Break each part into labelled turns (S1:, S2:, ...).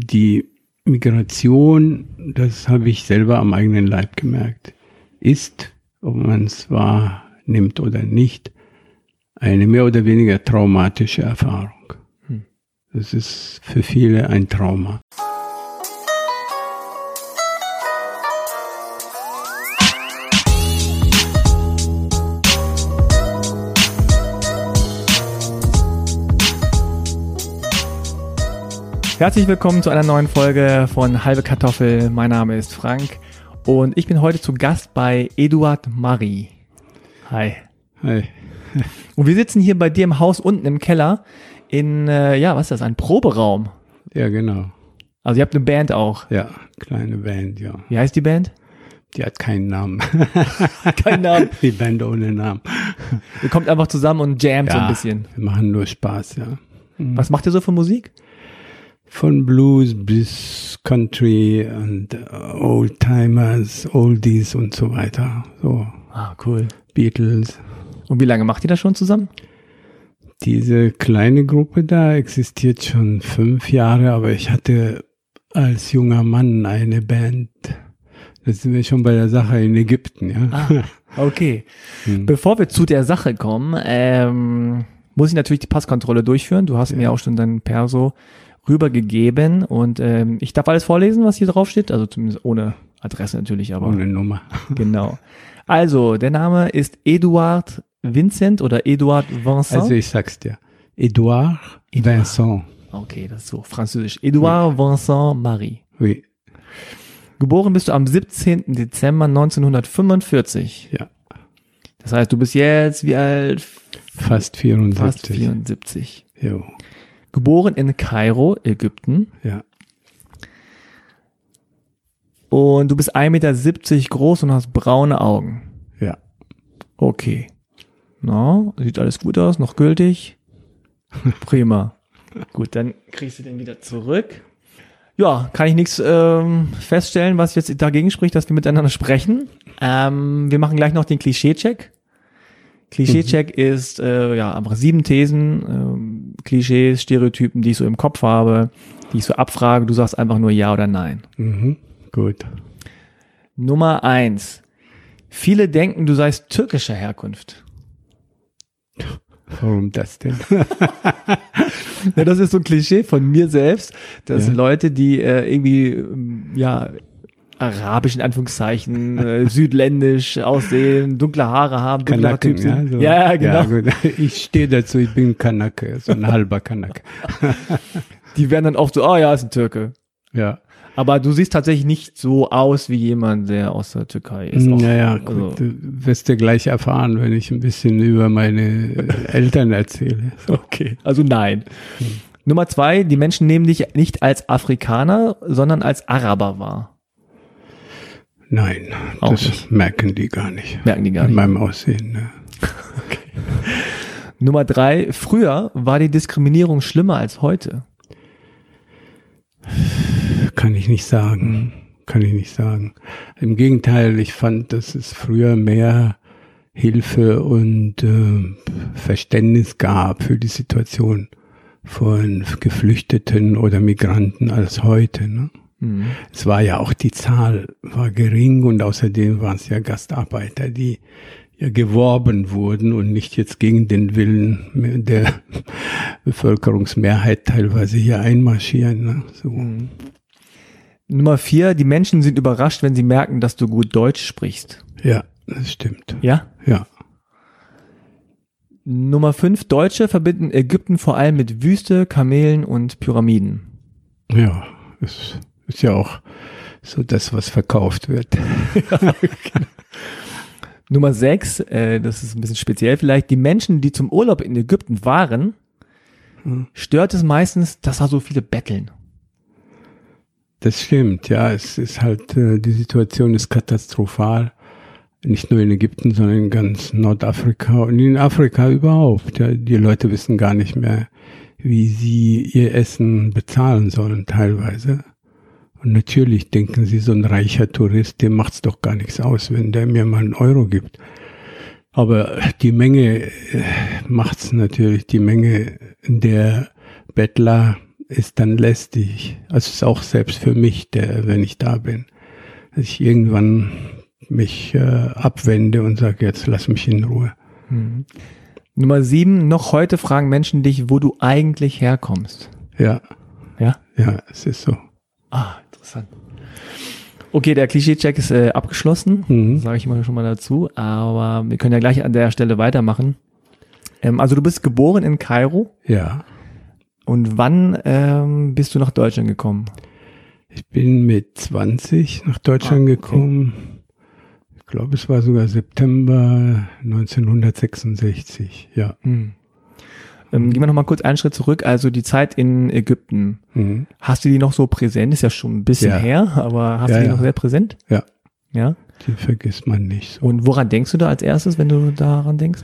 S1: die Migration, das habe ich selber am eigenen Leib gemerkt, ist, ob man es wahrnimmt oder nicht, eine mehr oder weniger traumatische Erfahrung. Das ist für viele ein Trauma.
S2: Herzlich willkommen zu einer neuen Folge von Halbe Kartoffel. Mein Name ist Frank und ich bin heute zu Gast bei Eduard Marie. Hi.
S1: Hi.
S2: Und wir sitzen hier bei dir im Haus unten im Keller in, äh, ja, was ist das, ein Proberaum.
S1: Ja, genau.
S2: Also ihr habt eine Band auch.
S1: Ja, kleine Band, ja.
S2: Wie heißt die Band?
S1: Die hat keinen Namen.
S2: Kein Namen.
S1: Die Band ohne Namen.
S2: Ihr kommt einfach zusammen und jammt so ein
S1: Ja,
S2: bisschen.
S1: Wir machen nur Spaß, ja.
S2: Was macht ihr so für Musik?
S1: Von Blues bis Country und äh, Oldtimers, Oldies und so weiter. So,
S2: Ah, cool.
S1: Beatles.
S2: Und wie lange macht ihr das schon zusammen?
S1: Diese kleine Gruppe da existiert schon fünf Jahre, aber ich hatte als junger Mann eine Band. Da sind wir schon bei der Sache in Ägypten, ja.
S2: Ah, okay.
S1: Hm.
S2: Bevor wir zu der Sache kommen, ähm, muss ich natürlich die Passkontrolle durchführen. Du hast mir auch schon dein Perso rübergegeben und ähm, ich darf alles vorlesen, was hier drauf steht, also zumindest ohne Adresse natürlich, aber
S1: Ohne Nummer.
S2: genau. Also, der Name ist Eduard Vincent oder Eduard Vincent.
S1: Also ich sag's dir. Edouard
S2: Edouard.
S1: Vincent.
S2: okay, das ist so französisch. Eduard Vincent Marie.
S1: Oui.
S2: Geboren bist du am 17. Dezember 1945.
S1: Ja.
S2: Das heißt, du bist jetzt wie alt?
S1: Fast 74.
S2: Fast 74.
S1: Jo.
S2: Geboren in Kairo, Ägypten.
S1: Ja.
S2: Und du bist 1,70 Meter groß und hast braune Augen.
S1: Ja.
S2: Okay. Na, sieht alles gut aus, noch gültig. Prima. Gut, dann kriegst du den wieder zurück. Ja, kann ich nichts ähm, feststellen, was jetzt dagegen spricht, dass wir miteinander sprechen. Ähm, wir machen gleich noch den Klischee-Check. Klischee-Check ist äh, ja einfach sieben Thesen, ähm, Klischees, Stereotypen, die ich so im Kopf habe, die ich so abfrage. Du sagst einfach nur ja oder nein.
S1: Mhm. Gut.
S2: Nummer eins. Viele denken, du seist türkischer Herkunft.
S1: Warum das denn?
S2: Ja, das ist so ein Klischee von mir selbst, dass
S1: Ja.
S2: Leute, die äh, irgendwie, ja, arabisch in Anführungszeichen, äh, südländisch aussehen, dunkle Haare haben, dunkler Typ sind.
S1: so.
S2: Ja, ja, genau.
S1: Ja. Ich stehe dazu, ich bin Kanake, so ein halber Kanake.
S2: Die werden dann oft so, oh ja, ist ein Türke.
S1: Ja.
S2: Aber du siehst tatsächlich nicht so aus wie jemand, der aus der Türkei ist. Auch,
S1: Naja,
S2: also-
S1: gut, du wirst ja gleich erfahren, wenn ich ein bisschen über meine Eltern erzähle. So.
S2: Okay, also nein. Nummer zwei, die Menschen nehmen dich nicht als Afrikaner, sondern als Araber wahr.
S1: Nein,
S2: Auch
S1: das
S2: nicht.
S1: merken die gar nicht.
S2: Merken die gar
S1: An
S2: nicht.
S1: meinem Aussehen. Ne?
S2: Nummer drei, früher war die Diskriminierung schlimmer als heute.
S1: Kann ich nicht sagen. Kann ich nicht sagen. Im Gegenteil, ich fand, dass es früher mehr Hilfe und äh, Verständnis gab für die Situation von Geflüchteten oder Migranten als heute. Ne?
S2: Mhm.
S1: Es war ja auch die Zahl war gering und außerdem waren es ja Gastarbeiter, die ja geworben wurden und nicht jetzt gegen den Willen der Bevölkerungsmehrheit teilweise hier einmarschieren. Ne? So.
S2: Nummer vier, die Menschen sind überrascht, wenn sie merken, dass du gut Deutsch sprichst.
S1: Ja, das stimmt.
S2: Ja?
S1: Ja.
S2: Nummer fünf, Deutsche verbinden Ägypten vor allem mit Wüste, Kamelen und Pyramiden.
S1: Ja, es ist ja auch so das, was verkauft wird.
S2: Nummer sechs, äh, das ist ein bisschen speziell vielleicht, die Menschen, die zum Urlaub in Ägypten waren, stört es meistens, dass da so viele betteln.
S1: Das stimmt, ja. Es ist halt, äh, die Situation ist katastrophal. Nicht nur in Ägypten, sondern in ganz Nordafrika und in Afrika überhaupt. Ja, die Leute wissen gar nicht mehr, wie sie ihr Essen bezahlen sollen teilweise. Und natürlich denken sie, so ein reicher Tourist, dem macht's doch gar nichts aus, wenn der mir mal einen Euro gibt. Aber die Menge äh, macht's natürlich, die Menge der Bettler ist dann lästig. Also ist auch selbst für mich, der, wenn ich da bin, dass ich irgendwann mich äh, abwende und sage, jetzt lass mich in Ruhe.
S2: Mhm. Nummer sieben, noch heute fragen Menschen dich, wo du eigentlich herkommst.
S1: Ja.
S2: Ja?
S1: Ja, es ist so.
S2: Ah, interessant. Okay, der Klischee-Check ist äh, abgeschlossen,
S1: Mhm.
S2: sage ich mal schon mal dazu, aber wir können ja gleich an der Stelle weitermachen. Ähm, also du bist geboren in Kairo
S1: Ja.
S2: und wann ähm, bist du nach Deutschland gekommen?
S1: Ich bin mit 20 nach Deutschland
S2: Ah, okay.
S1: gekommen. Ich glaube, es war sogar September 1966. Ja.
S2: Hm. Ähm, gehen wir noch mal kurz einen Schritt zurück. Also die Zeit in Ägypten.
S1: Mhm.
S2: Hast du die noch so präsent? Ist ja schon ein bisschen
S1: Ja.
S2: her, aber hast
S1: Ja,
S2: du die
S1: ja.
S2: noch sehr präsent?
S1: Ja.
S2: Ja.
S1: Die vergisst man nicht so.
S2: Und woran denkst du da als erstes, wenn du daran denkst?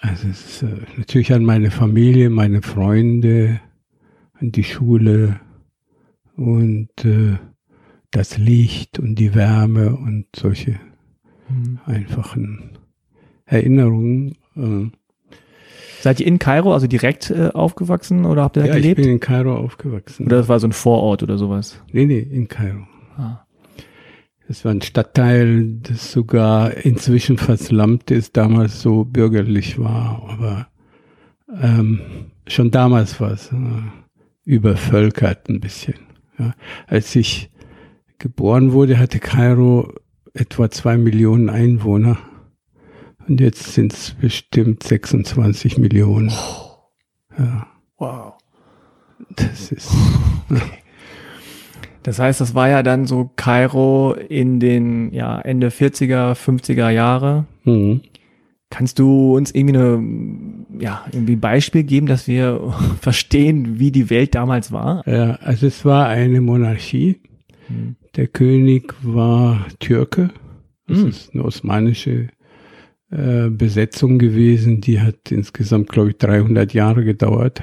S1: Also es ist äh, natürlich an meine Familie, meine Freunde, an die Schule und äh, das Licht und die Wärme und solche
S2: Hm.
S1: einfachen Erinnerungen. Äh,
S2: Seid ihr in Kairo, also direkt äh, aufgewachsen oder habt ihr da
S1: ja, ich
S2: gelebt?
S1: bin in Kairo aufgewachsen.
S2: Oder das war so ein Vorort oder sowas?
S1: Nee, nee, in Kairo.
S2: Ah.
S1: Das war ein Stadtteil, das sogar inzwischen verslammt ist, damals so bürgerlich war, aber ähm, schon damals war es äh, übervölkert ein bisschen. Ja. Als ich geboren wurde, hatte Kairo etwa zwei Millionen Einwohner und jetzt sind es bestimmt 26 Millionen. Ja,
S2: Wow.
S1: das ist
S2: Das heißt, das war ja dann so Kairo in den ja, Ende 40er, 50er Jahre.
S1: mhm.
S2: Kannst du uns irgendwie eine, ja, irgendwie ein Beispiel geben, dass wir verstehen, wie die Welt damals war?
S1: ja, also es war eine Monarchie.
S2: Hm.
S1: Der König war Türke. Das
S2: Hm.
S1: ist eine osmanische äh, Besetzung gewesen. Die hat insgesamt, glaube ich, 300 Jahre gedauert.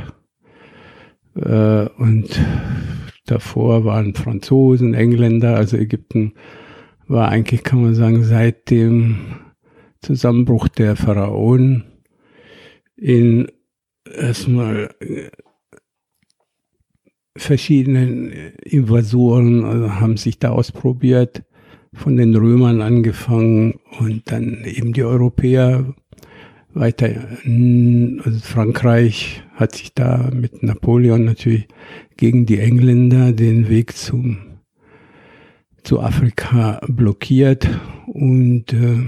S1: Äh, und davor waren Franzosen, Engländer. Also Ägypten war eigentlich, kann man sagen, seit dem Zusammenbruch der Pharaonen in erstmal äh, verschiedenen Invasoren also haben sich da ausprobiert, von den Römern angefangen und dann eben die Europäer weiter. Also Frankreich hat sich da mit Napoleon natürlich gegen die Engländer den Weg zum zu Afrika blockiert und äh,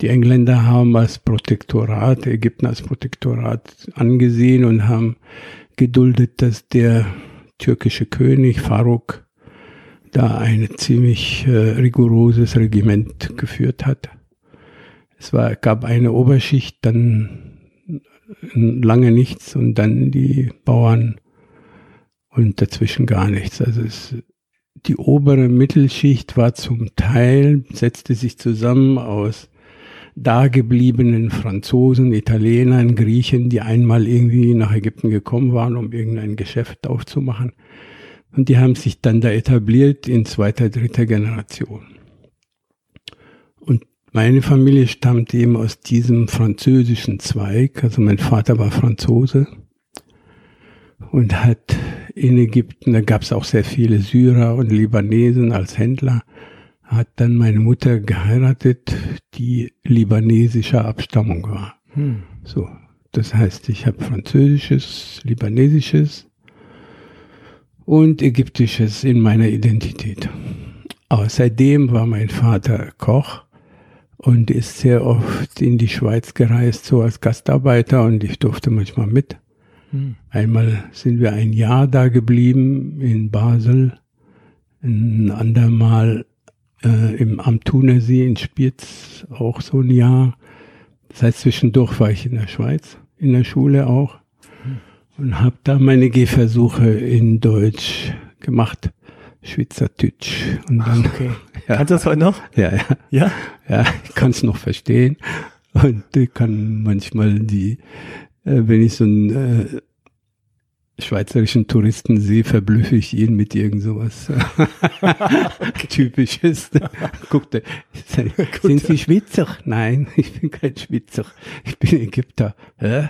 S1: die Engländer haben als Protektorat, Ägypten als Protektorat angesehen und haben geduldet, dass der türkische König Faruk da ein ziemlich äh, rigoroses Regiment geführt hat. Es war, gab eine Oberschicht, dann lange nichts und dann die Bauern und dazwischen gar nichts. Also es, die obere Mittelschicht war zum Teil, setzte sich zusammen aus dagebliebenen Franzosen, Italienern, Griechen, die einmal irgendwie nach Ägypten gekommen waren, um irgendein Geschäft aufzumachen. Und die haben sich dann da etabliert in zweiter, dritter Generation. Und meine Familie stammt eben aus diesem französischen Zweig. Also mein Vater war Franzose und hat in Ägypten, da gab es auch sehr viele Syrer und Libanesen als Händler, hat dann meine Mutter geheiratet, die libanesischer Abstammung war.
S2: Hm.
S1: So, das heißt, ich habe französisches, libanesisches und ägyptisches in meiner Identität. Außerdem war mein Vater Koch und ist sehr oft in die Schweiz gereist, so als Gastarbeiter und ich durfte manchmal mit.
S2: Hm.
S1: Einmal sind wir ein Jahr da geblieben in Basel, ein andermal äh, im am Thunersee in Spitz auch so ein Jahr. Das heißt, zwischendurch war ich in der Schweiz, in der Schule auch und habe da meine Gehversuche in Deutsch gemacht, Schweizerdeutsch. Und dann,
S2: Okay.
S1: ja,
S2: Kannst du das heute noch?
S1: ja, ja,
S2: Ja?
S1: ja, ich kann es noch verstehen und ich kann manchmal die, äh, wenn ich so ein äh, schweizerischen Touristen sehe, verblüffe ich ihn mit irgend sowas Typisches. Guckt er, sind Sie Schweizer? Nein, ich bin kein Schweizer. Ich bin Ägypter. Hä?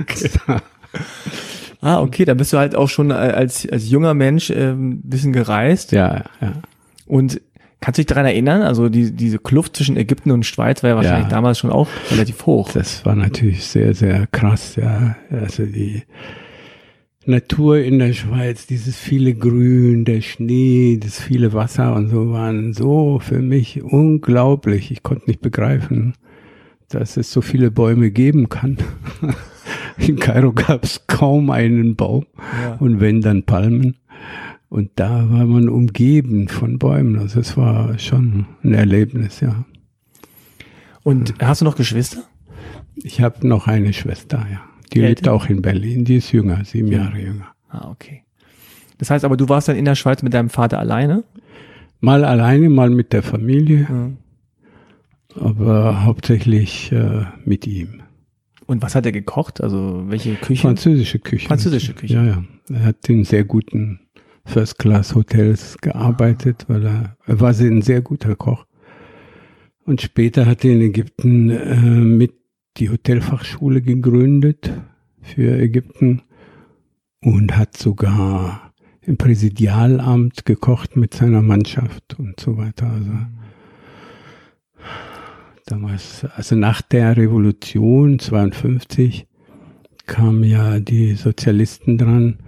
S2: okay. Ah, okay, dann bist du halt auch schon als, als junger Mensch äh, ein bisschen gereist.
S1: Ja, ja.
S2: Und Kannst du dich daran erinnern? Also die, diese Kluft zwischen Ägypten und Schweiz war ja wahrscheinlich ja, damals schon auch relativ hoch.
S1: Das war natürlich sehr, sehr krass, ja. Also die Natur in der Schweiz, dieses viele Grün, der Schnee, das viele Wasser und so waren so für mich unglaublich. Ich konnte nicht begreifen, dass es so viele Bäume geben kann. In Kairo gab es kaum einen Baum ja. und wenn dann Palmen. Und da war man umgeben von Bäumen. Also es war schon ein Erlebnis, ja.
S2: Und hast du noch Geschwister?
S1: Ich habe noch eine Schwester, ja. Die lebt auch in Berlin. Die ist jünger, sieben ja. Jahre jünger.
S2: Ah, okay. Das heißt aber, du warst dann in der Schweiz mit deinem Vater alleine?
S1: Mal alleine, mal mit der Familie. Ja. Aber hauptsächlich äh, mit ihm.
S2: Und was hat er gekocht? Also welche Küche?
S1: Französische Küche.
S2: Französische Küche.
S1: Ja, ja. Er hat den sehr guten First-Class-Hotels gearbeitet, weil er, er war ein sehr guter Koch. Und später hat er in Ägypten äh, mit die Hotelfachschule gegründet für Ägypten und hat sogar im Präsidialamt gekocht mit seiner Mannschaft und so weiter. Also damals, also nach der Revolution 52 kamen ja die Sozialisten dran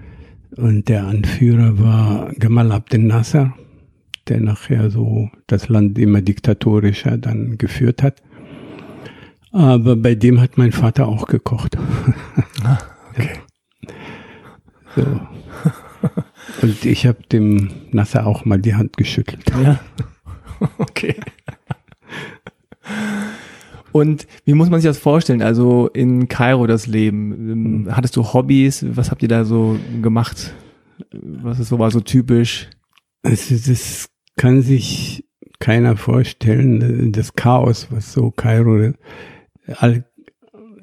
S1: und der Anführer war Gamal Abdel Nasser, der nachher so das Land immer diktatorischer dann geführt hat. Aber bei dem hat mein Vater auch gekocht.
S2: Ah, okay.
S1: So. Und ich habe dem Nasser auch mal die Hand geschüttelt.
S2: Ja. Okay. Und wie muss man sich das vorstellen? Also in Kairo das Leben. Ähm, hattest du Hobbys? Was habt ihr da so gemacht? Was ist so war so typisch?
S1: Also das kann sich keiner vorstellen. Das Chaos, was so Kairo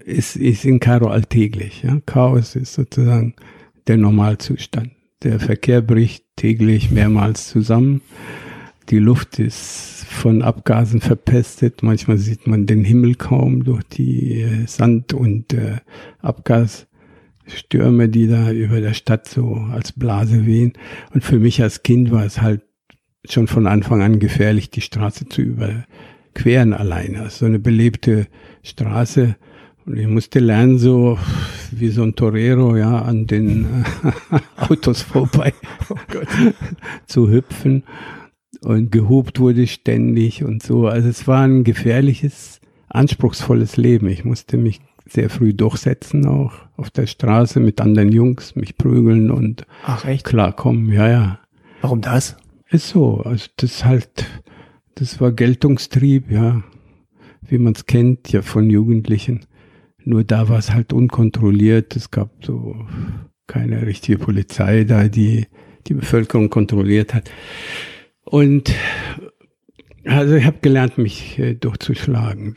S1: ist, ist in Kairo alltäglich. Ja? Chaos ist sozusagen der Normalzustand. Der Verkehr bricht täglich mehrmals zusammen. Die Luft ist von Abgasen verpestet. Manchmal sieht man den Himmel kaum durch die äh, Sand- und äh, Abgasstürme, die da über der Stadt so als Blase wehen. Und für mich als Kind war es halt schon von Anfang an gefährlich, die Straße zu überqueren alleine. Also so eine belebte Straße. Und ich musste lernen, so wie so ein Torero, ja, an den Autos vorbei oh zu hüpfen und gehobt wurde ständig und so. Also es war ein gefährliches, anspruchsvolles Leben. Ich musste mich sehr früh durchsetzen, auch auf der Straße mit anderen Jungs, mich prügeln und
S2: Ach, echt?
S1: klarkommen. Ja, ja.
S2: Warum das?
S1: Ist so. Also das halt, das war Geltungstrieb, ja. Wie man es kennt, ja, von Jugendlichen. Nur da war es halt unkontrolliert. Es gab so keine richtige Polizei da, die die Bevölkerung kontrolliert hat. Und also ich habe gelernt, mich äh, durchzuschlagen.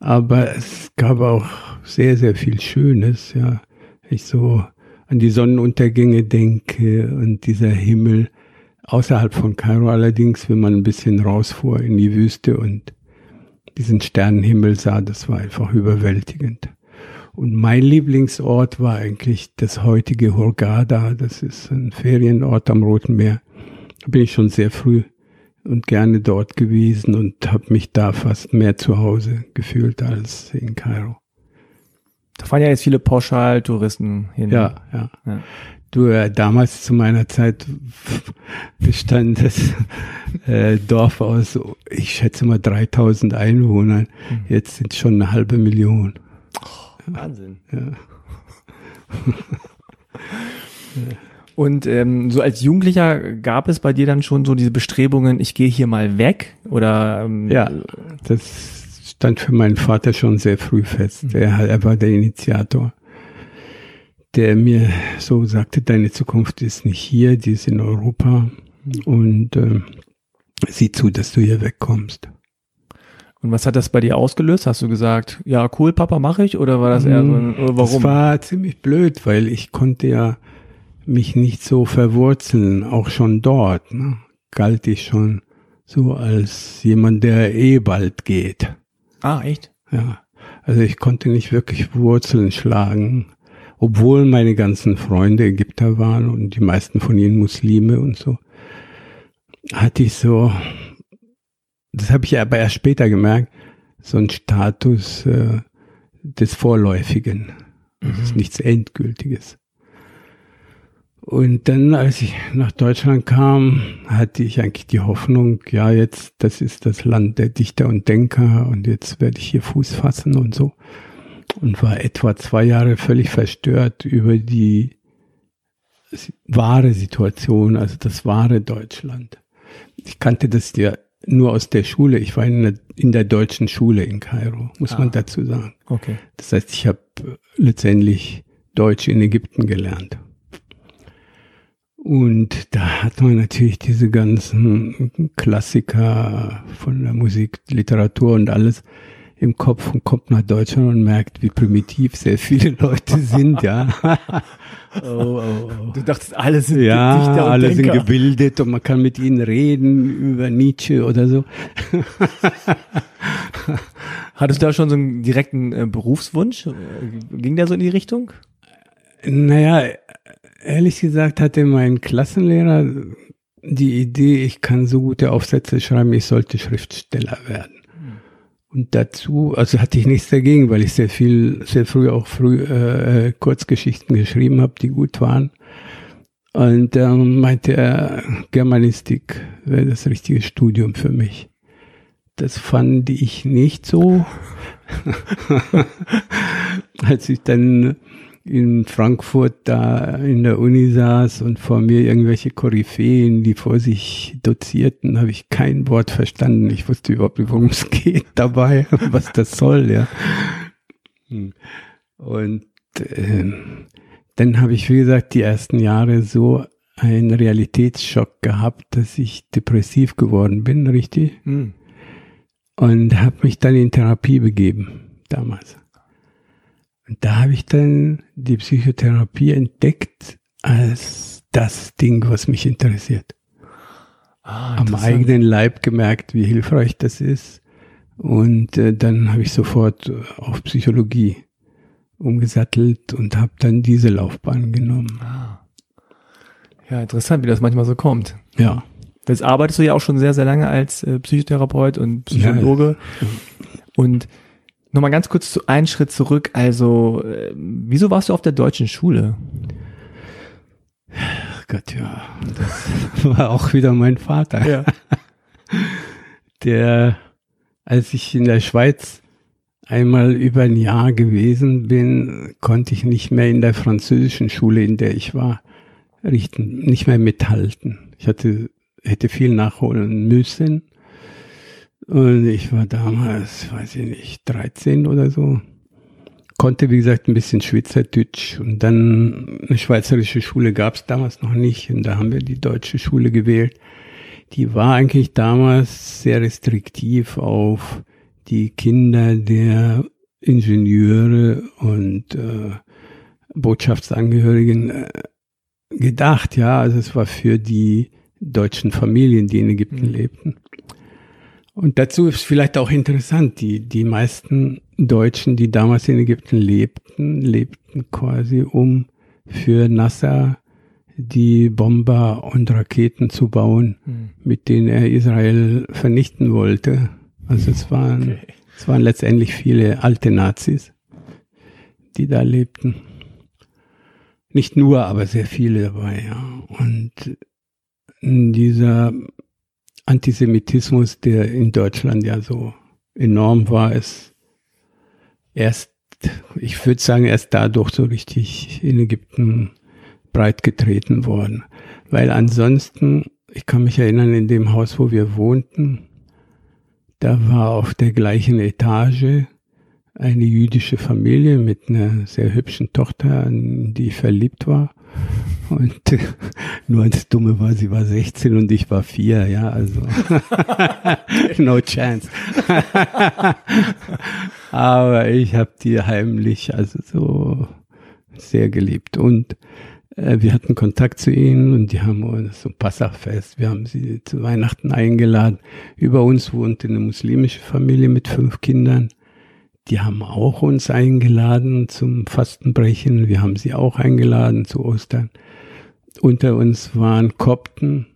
S1: Aber es gab auch sehr, sehr viel Schönes, ja. Ich so an die Sonnenuntergänge denke und dieser Himmel außerhalb von Kairo allerdings, wenn man ein bisschen rausfuhr in die Wüste und diesen Sternenhimmel sah, das war einfach überwältigend. Und mein Lieblingsort war eigentlich das heutige Hurghada. Das ist ein Ferienort am Roten Meer bin ich schon sehr früh und gerne dort gewesen und habe mich da fast mehr zu Hause gefühlt als in Kairo.
S2: Da fahren ja jetzt viele Pauschaltouristen hin.
S1: Ja, ja. ja. Du, äh, damals zu meiner Zeit bestand das äh, Dorf aus, ich schätze mal 3000 Einwohnern. Mhm. Jetzt sind schon eine halbe Million.
S2: Oh, Wahnsinn. Ja. Und ähm, so als Jugendlicher gab es bei dir dann schon so diese Bestrebungen, ich gehe hier mal weg? Oder ähm,
S1: ja, das stand für meinen Vater schon sehr früh fest. Mhm. Er, er war der Initiator, der mir so sagte, deine Zukunft ist nicht hier, die ist in Europa und äh, sieh zu, dass du hier wegkommst.
S2: Und was hat das bei dir ausgelöst? Hast du gesagt, ja, cool, Papa, mache ich? Oder war das eher so ein, oder warum?
S1: Das war ziemlich blöd, weil ich konnte ja mich nicht so verwurzeln, auch schon dort. Ne? Galt ich schon so als jemand, der eh bald geht.
S2: Ah, echt?
S1: Ja. Also ich konnte nicht wirklich Wurzeln schlagen, obwohl meine ganzen Freunde Ägypter waren und die meisten von ihnen Muslime und so. Hatte ich so das habe ich aber erst später gemerkt, so ein Status äh, des Vorläufigen. Das ist mhm. nichts Endgültiges. Und dann, als ich nach Deutschland kam, hatte ich eigentlich die Hoffnung, ja, jetzt, das ist das Land der Dichter und Denker und jetzt werde ich hier Fuß fassen und so. Und war etwa zwei Jahre völlig verstört über die wahre Situation, also das wahre Deutschland. Ich kannte das ja nur aus der Schule. Ich war in der, in der deutschen Schule in Kairo, muss ah. man dazu sagen.
S2: Okay.
S1: Das heißt, ich habe letztendlich Deutsch in Ägypten gelernt. Und da hat man natürlich diese ganzen Klassiker von der Musik, Literatur und alles im Kopf und kommt nach Deutschland und merkt, wie primitiv sehr viele Leute sind, ja.
S2: oh, oh, oh. Du dachtest, alle sind
S1: ja, Dichter und alle Denker. sind gebildet und man kann mit ihnen reden über Nietzsche oder so.
S2: Hattest du da schon so einen direkten äh, Berufswunsch? Ging der so in die Richtung?
S1: Naja, ehrlich gesagt hatte mein Klassenlehrer die Idee, ich kann so gute Aufsätze schreiben, ich sollte Schriftsteller werden. Und dazu, also hatte ich nichts dagegen, weil ich sehr viel, sehr früh auch früh äh, äh Kurzgeschichten geschrieben habe, die gut waren. Und dann meinte er, Germanistik wäre das richtige Studium für mich. Das fand ich nicht so. Als ich dann in Frankfurt da in der Uni saß und vor mir irgendwelche Koryphäen, die vor sich dozierten, habe ich kein Wort verstanden. Ich wusste überhaupt nicht, worum es geht dabei, was das soll, ja. Und äh, dann habe ich, wie gesagt, die ersten Jahre so einen Realitätsschock gehabt, dass ich depressiv geworden bin, richtig? Mhm. Und habe mich dann in Therapie begeben, damals. Und da habe ich dann die Psychotherapie entdeckt als das Ding, was mich interessiert. Ah, Am eigenen Leib gemerkt, wie hilfreich das ist. Und äh, dann habe ich sofort äh, auf Psychologie umgesattelt und habe dann diese Laufbahn genommen. Ah.
S2: Ja, interessant, wie das manchmal so kommt.
S1: Ja.
S2: Jetzt arbeitest du ja auch schon sehr, sehr lange als äh, Psychotherapeut und Psychologe. Ja. Und Nochmal ganz kurz zu, einen Schritt zurück. Also, äh, wieso warst du auf der deutschen Schule?
S1: Gott, ja. Das war auch wieder mein Vater. Ja. Der, als ich in der Schweiz einmal über ein Jahr gewesen bin, konnte ich nicht mehr in der französischen Schule, in der ich war, richten, nicht mehr mithalten. Ich hatte, hätte viel nachholen müssen. Und ich war damals, weiß ich nicht, 13 oder so. Konnte, wie gesagt, ein bisschen Schweizerdeutsch. Und dann eine schweizerische Schule gab es damals noch nicht. Und da haben wir die deutsche Schule gewählt. Die war eigentlich damals sehr restriktiv auf die Kinder der Ingenieure und äh, Botschaftsangehörigen äh, gedacht. Ja, also es war für die deutschen Familien, die in Ägypten mhm. lebten. Und dazu ist vielleicht auch interessant, die, die meisten Deutschen, die damals in Ägypten lebten, lebten quasi um für Nasser die Bomber und Raketen zu bauen, hm. mit denen er Israel vernichten wollte. Also es waren, okay. es waren letztendlich viele alte Nazis, die da lebten. Nicht nur, aber sehr viele dabei, ja. Und dieser Antisemitismus, der in Deutschland ja so enorm war, ist erst, ich würde sagen, erst dadurch so richtig in Ägypten breit getreten worden. Weil ansonsten, ich kann mich erinnern, in dem Haus, wo wir wohnten, da war auf der gleichen Etage eine jüdische Familie mit einer sehr hübschen Tochter, in die ich verliebt war. Und nur das Dumme war, sie war 16 und ich war vier, ja, also no chance. Aber ich habe die heimlich, also so sehr geliebt. Und äh, wir hatten Kontakt zu ihnen und die haben uns so Passachfest, wir haben sie zu Weihnachten eingeladen. Über uns wohnte eine muslimische Familie mit fünf Kindern. Die haben auch uns eingeladen zum Fastenbrechen. Wir haben sie auch eingeladen zu Ostern. Unter uns waren Kopten.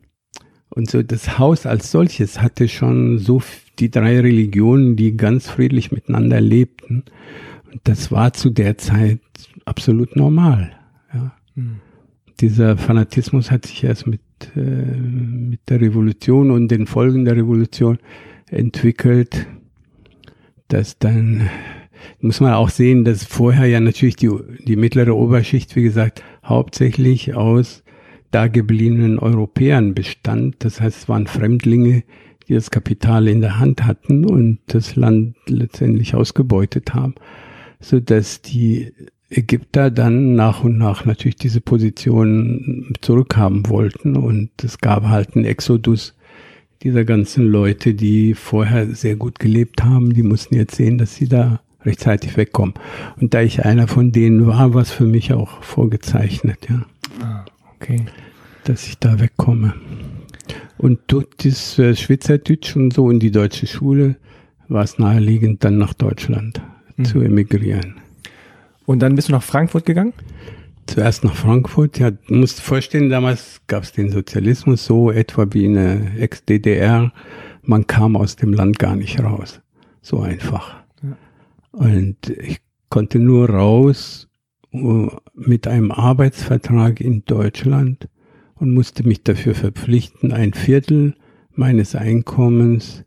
S1: Und so das Haus als solches hatte schon so die drei Religionen, die ganz friedlich miteinander lebten. Und das war zu der Zeit absolut normal. Ja. Mhm. Dieser Fanatismus hat sich erst mit, äh, mit der Revolution und den Folgen der Revolution entwickelt, dass dann muss man auch sehen, dass vorher ja natürlich die, die mittlere Oberschicht, wie gesagt, hauptsächlich aus dagebliebenen Europäern bestand. Das heißt, es waren Fremdlinge, die das Kapital in der Hand hatten und das Land letztendlich ausgebeutet haben, so dass die Ägypter dann nach und nach natürlich diese Position zurückhaben wollten und es gab halt einen Exodus dieser ganzen Leute, die vorher sehr gut gelebt haben, die mussten jetzt sehen, dass sie da rechtzeitig wegkommen. Und da ich einer von denen war, war es für mich auch vorgezeichnet, ja.
S2: Ah, okay.
S1: Dass ich da wegkomme. Und durch das äh, Schweizerdeutsch und so in die deutsche Schule war es naheliegend, dann nach Deutschland mhm. zu emigrieren.
S2: Und dann bist du nach Frankfurt gegangen?
S1: Zuerst nach Frankfurt. Ja, du musst vorstellen, damals gab es den Sozialismus so etwa wie in der Ex-DDR. Man kam aus dem Land gar nicht raus. So einfach. Ja. Und ich konnte nur raus uh, mit einem Arbeitsvertrag in Deutschland und musste mich dafür verpflichten, ein Viertel meines Einkommens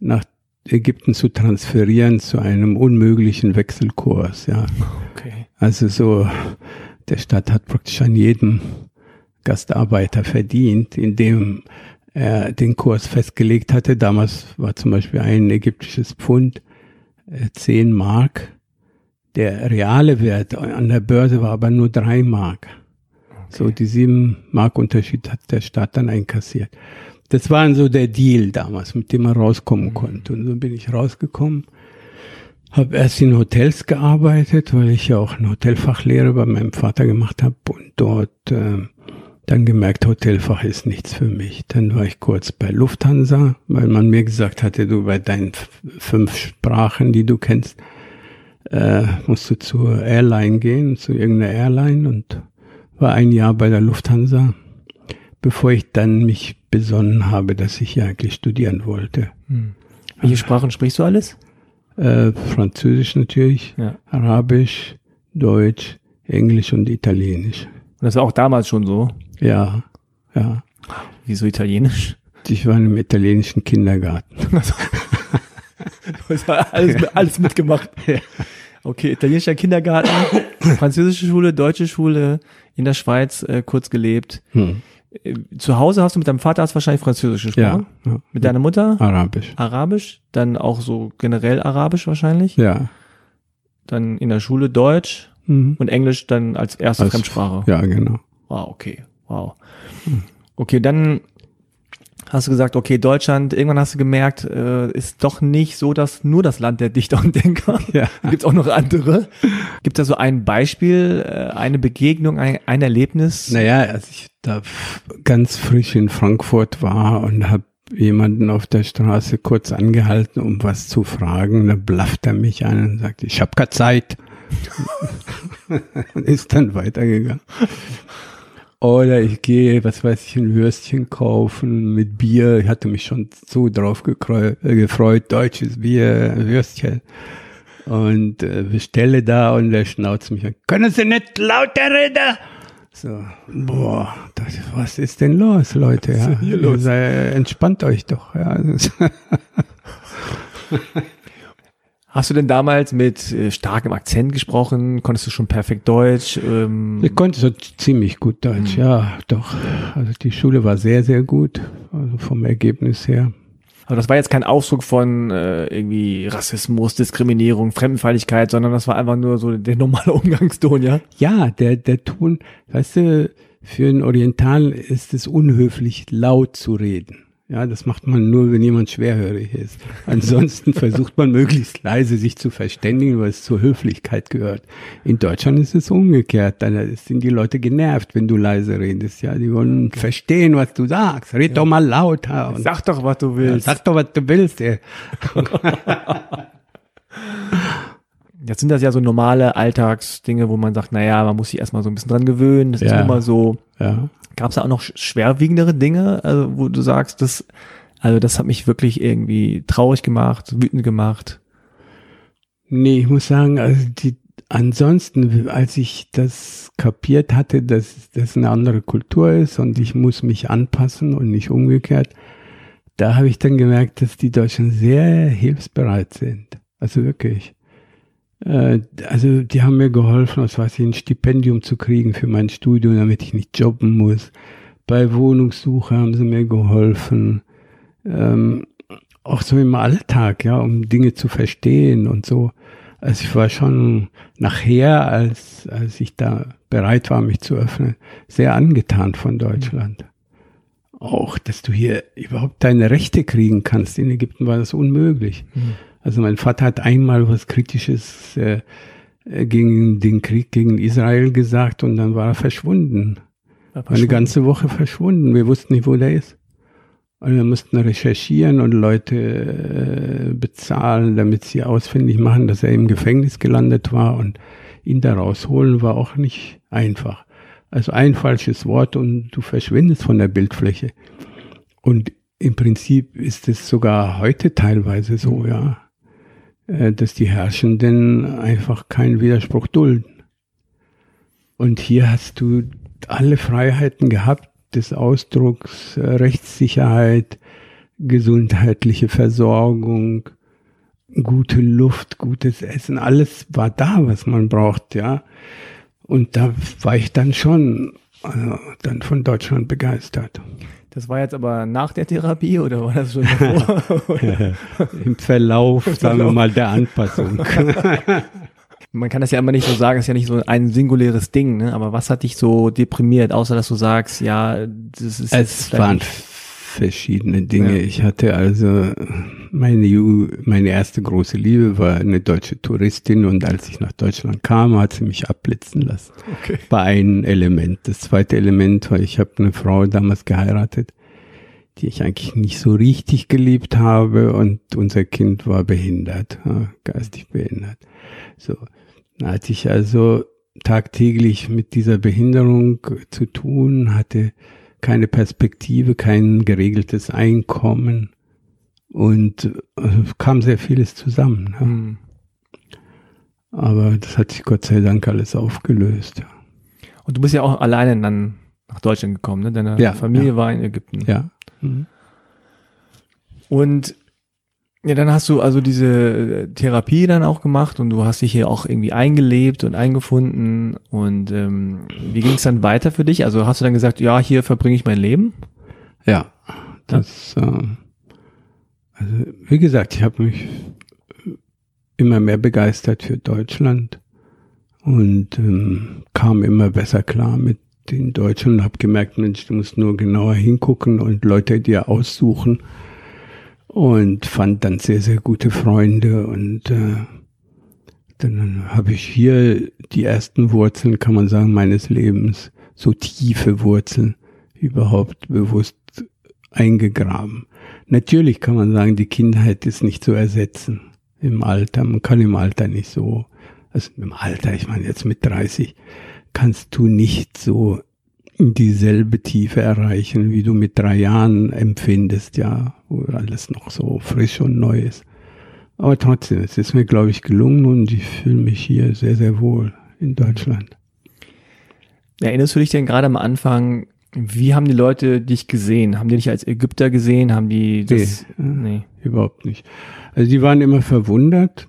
S1: nach Ägypten zu transferieren zu einem unmöglichen Wechselkurs, ja. Okay. Also so, der Staat hat praktisch an jedem Gastarbeiter verdient, indem er den Kurs festgelegt hatte. Damals war zum Beispiel ein ägyptisches Pfund äh, 10 Mark. Der reale Wert an der Börse war aber nur drei Mark. Okay. So die sieben Mark Unterschied hat der Staat dann einkassiert. Das war so der Deal damals, mit dem man rauskommen mhm. konnte. Und so bin ich rausgekommen. Habe erst in Hotels gearbeitet, weil ich ja auch eine Hotelfachlehre bei meinem Vater gemacht habe und dort äh, dann gemerkt, Hotelfach ist nichts für mich. Dann war ich kurz bei Lufthansa, weil man mir gesagt hatte, du bei deinen fünf Sprachen, die du kennst, äh, musst du zur Airline gehen, zu irgendeiner Airline und war ein Jahr bei der Lufthansa bevor ich dann mich besonnen habe, dass ich ja eigentlich studieren wollte. Hm.
S2: Welche Sprachen sprichst du alles?
S1: Äh, Französisch natürlich, ja. Arabisch, Deutsch, Englisch und Italienisch. Und
S2: das war auch damals schon so?
S1: Ja, ja.
S2: Wieso Italienisch?
S1: Ich war in einem italienischen Kindergarten.
S2: du hast alles, alles mitgemacht. Ja. Okay, italienischer Kindergarten, französische Schule, deutsche Schule, in der Schweiz äh, kurz gelebt. Hm. Zu Hause hast du mit deinem Vater hast wahrscheinlich Französisch gesprochen. Ja, ja. Mit deiner Mutter?
S1: Arabisch.
S2: Arabisch. Dann auch so generell Arabisch wahrscheinlich.
S1: Ja.
S2: Dann in der Schule Deutsch mhm. und Englisch dann als erste als, Fremdsprache.
S1: Ja, genau.
S2: Wow, okay. Wow. Okay, dann hast du gesagt, okay, Deutschland, irgendwann hast du gemerkt, äh, ist doch nicht so, dass nur das Land der Dichter und Denker. Ja. Gibt auch noch andere. Gibt da so ein Beispiel, äh, eine Begegnung, ein, ein Erlebnis?
S1: Naja, als ich da ganz frisch in Frankfurt war und habe jemanden auf der Straße kurz angehalten, um was zu fragen, da blafft er mich an und sagt, ich habe keine Zeit. und ist dann weitergegangen. Oder ich gehe, was weiß ich, ein Würstchen kaufen mit Bier. Ich hatte mich schon so drauf äh, gefreut, deutsches Bier, Würstchen. Und äh, bestelle da und der schnauzt mich an. Können Sie nicht lauter reden? So, boah, das, was ist denn los, Leute? Ja? Hier los? Entspannt euch doch. Ja.
S2: Hast du denn damals mit äh, starkem Akzent gesprochen? Konntest du schon perfekt Deutsch?
S1: Ähm ich konnte so ziemlich gut Deutsch, mhm. ja, doch. Also die Schule war sehr, sehr gut, also vom Ergebnis her.
S2: Aber das war jetzt kein Ausdruck von äh, irgendwie Rassismus, Diskriminierung, Fremdenfeindlichkeit, sondern das war einfach nur so der normale Umgangston, ja?
S1: Ja, der, der Ton, weißt du, für einen Orientalen ist es unhöflich, laut zu reden. Ja, das macht man nur, wenn jemand schwerhörig ist. Ansonsten versucht man möglichst leise sich zu verständigen, weil es zur Höflichkeit gehört. In Deutschland ist es umgekehrt. Da sind die Leute genervt, wenn du leise redest. Ja, die wollen verstehen, was du sagst. Red ja. doch mal lauter.
S2: Sag doch, was du willst.
S1: Ja, sag doch, was du willst. Ey.
S2: Jetzt sind das ja so normale Alltagsdinge, wo man sagt, naja, man muss sich erstmal so ein bisschen dran gewöhnen. Das ja. ist immer so. Ja. Gab es da auch noch schwerwiegendere Dinge, also wo du sagst, das, also das hat mich wirklich irgendwie traurig gemacht, wütend gemacht?
S1: Nee, ich muss sagen, also die, ansonsten, als ich das kapiert hatte, dass das eine andere Kultur ist und ich muss mich anpassen und nicht umgekehrt, da habe ich dann gemerkt, dass die Deutschen sehr hilfsbereit sind. Also wirklich. Äh, also die haben mir geholfen, was weiß ich, ein Stipendium zu kriegen für mein Studium, damit ich nicht jobben muss. Bei Wohnungssuche haben sie mir geholfen. Ähm, auch so im Alltag, ja, um Dinge zu verstehen und so. Also ich war schon nachher, als, als ich da bereit war, mich zu öffnen, sehr angetan von Deutschland. Auch, dass du hier überhaupt deine Rechte kriegen kannst. In Ägypten war das unmöglich. Mhm. Also mein Vater hat einmal was Kritisches äh, äh, gegen den Krieg gegen Israel gesagt und dann war er verschwunden. War Eine ganze Woche verschwunden. Wir wussten nicht, wo der ist. Und wir mussten recherchieren und Leute äh, bezahlen, damit sie ausfindig machen, dass er im Gefängnis gelandet war und ihn da rausholen war auch nicht einfach. Also ein falsches Wort und du verschwindest von der Bildfläche. Und im Prinzip ist es sogar heute teilweise so, ja. Äh, dass die Herrschenden einfach keinen Widerspruch dulden. Und hier hast du alle Freiheiten gehabt des Ausdrucks, äh, Rechtssicherheit, gesundheitliche Versorgung, gute Luft, gutes Essen, alles war da, was man braucht, ja. Und da war ich dann schon also, dann von Deutschland begeistert.
S2: Das war jetzt aber nach der Therapie oder war das schon davor?
S1: Im Verlauf, sagen wir mal, der Anpassung.
S2: Man kann das ja immer nicht so sagen, es ist ja nicht so ein singuläres Ding, ne? aber was hat dich so deprimiert, außer dass du sagst, ja, das ist.
S1: Es waren verschiedene Dinge. Ja. Ich hatte also meine, meine erste große Liebe war eine deutsche Touristin und als ich nach Deutschland kam, hat sie mich abblitzen lassen. Okay. Bei einem Element. Das zweite Element war, ich habe eine Frau damals geheiratet, die ich eigentlich nicht so richtig geliebt habe und unser Kind war behindert, geistig behindert. So, da hatte ich also tagtäglich mit dieser Behinderung zu tun, hatte keine Perspektive, kein geregeltes Einkommen und äh, kam sehr vieles zusammen. Ja. Mhm. Aber das hat sich Gott sei Dank alles aufgelöst.
S2: Und du bist ja auch alleine dann nach Deutschland gekommen, ne? Deine ja, Familie ja. war in Ägypten.
S1: Ja. Mhm.
S2: Und ja, dann hast du also diese äh, Therapie dann auch gemacht und du hast dich hier auch irgendwie eingelebt und eingefunden. Und ähm, wie ging es dann weiter für dich? Also hast du dann gesagt, ja, hier verbringe ich mein Leben?
S1: Ja, das, ja. Äh, also wie gesagt, ich habe mich immer mehr begeistert für Deutschland und ähm, kam immer besser klar mit den Deutschen und habe gemerkt, Mensch, du musst nur genauer hingucken und Leute dir aussuchen und fand dann sehr, sehr gute Freunde und äh, dann habe ich hier die ersten Wurzeln, kann man sagen, meines Lebens, so tiefe Wurzeln überhaupt bewusst eingegraben. Natürlich kann man sagen, die Kindheit ist nicht zu ersetzen im Alter. Man kann im Alter nicht so, also im Alter, ich meine jetzt mit 30, kannst du nicht so dieselbe Tiefe erreichen, wie du mit drei Jahren empfindest, ja, wo alles noch so frisch und neu ist. Aber trotzdem, es ist mir, glaube ich, gelungen und ich fühle mich hier sehr, sehr wohl in Deutschland.
S2: Erinnerst du dich denn gerade am Anfang, wie haben die Leute dich gesehen? Haben die dich als Ägypter gesehen? Haben die das?
S1: Nee, nee. überhaupt nicht. Also die waren immer verwundert.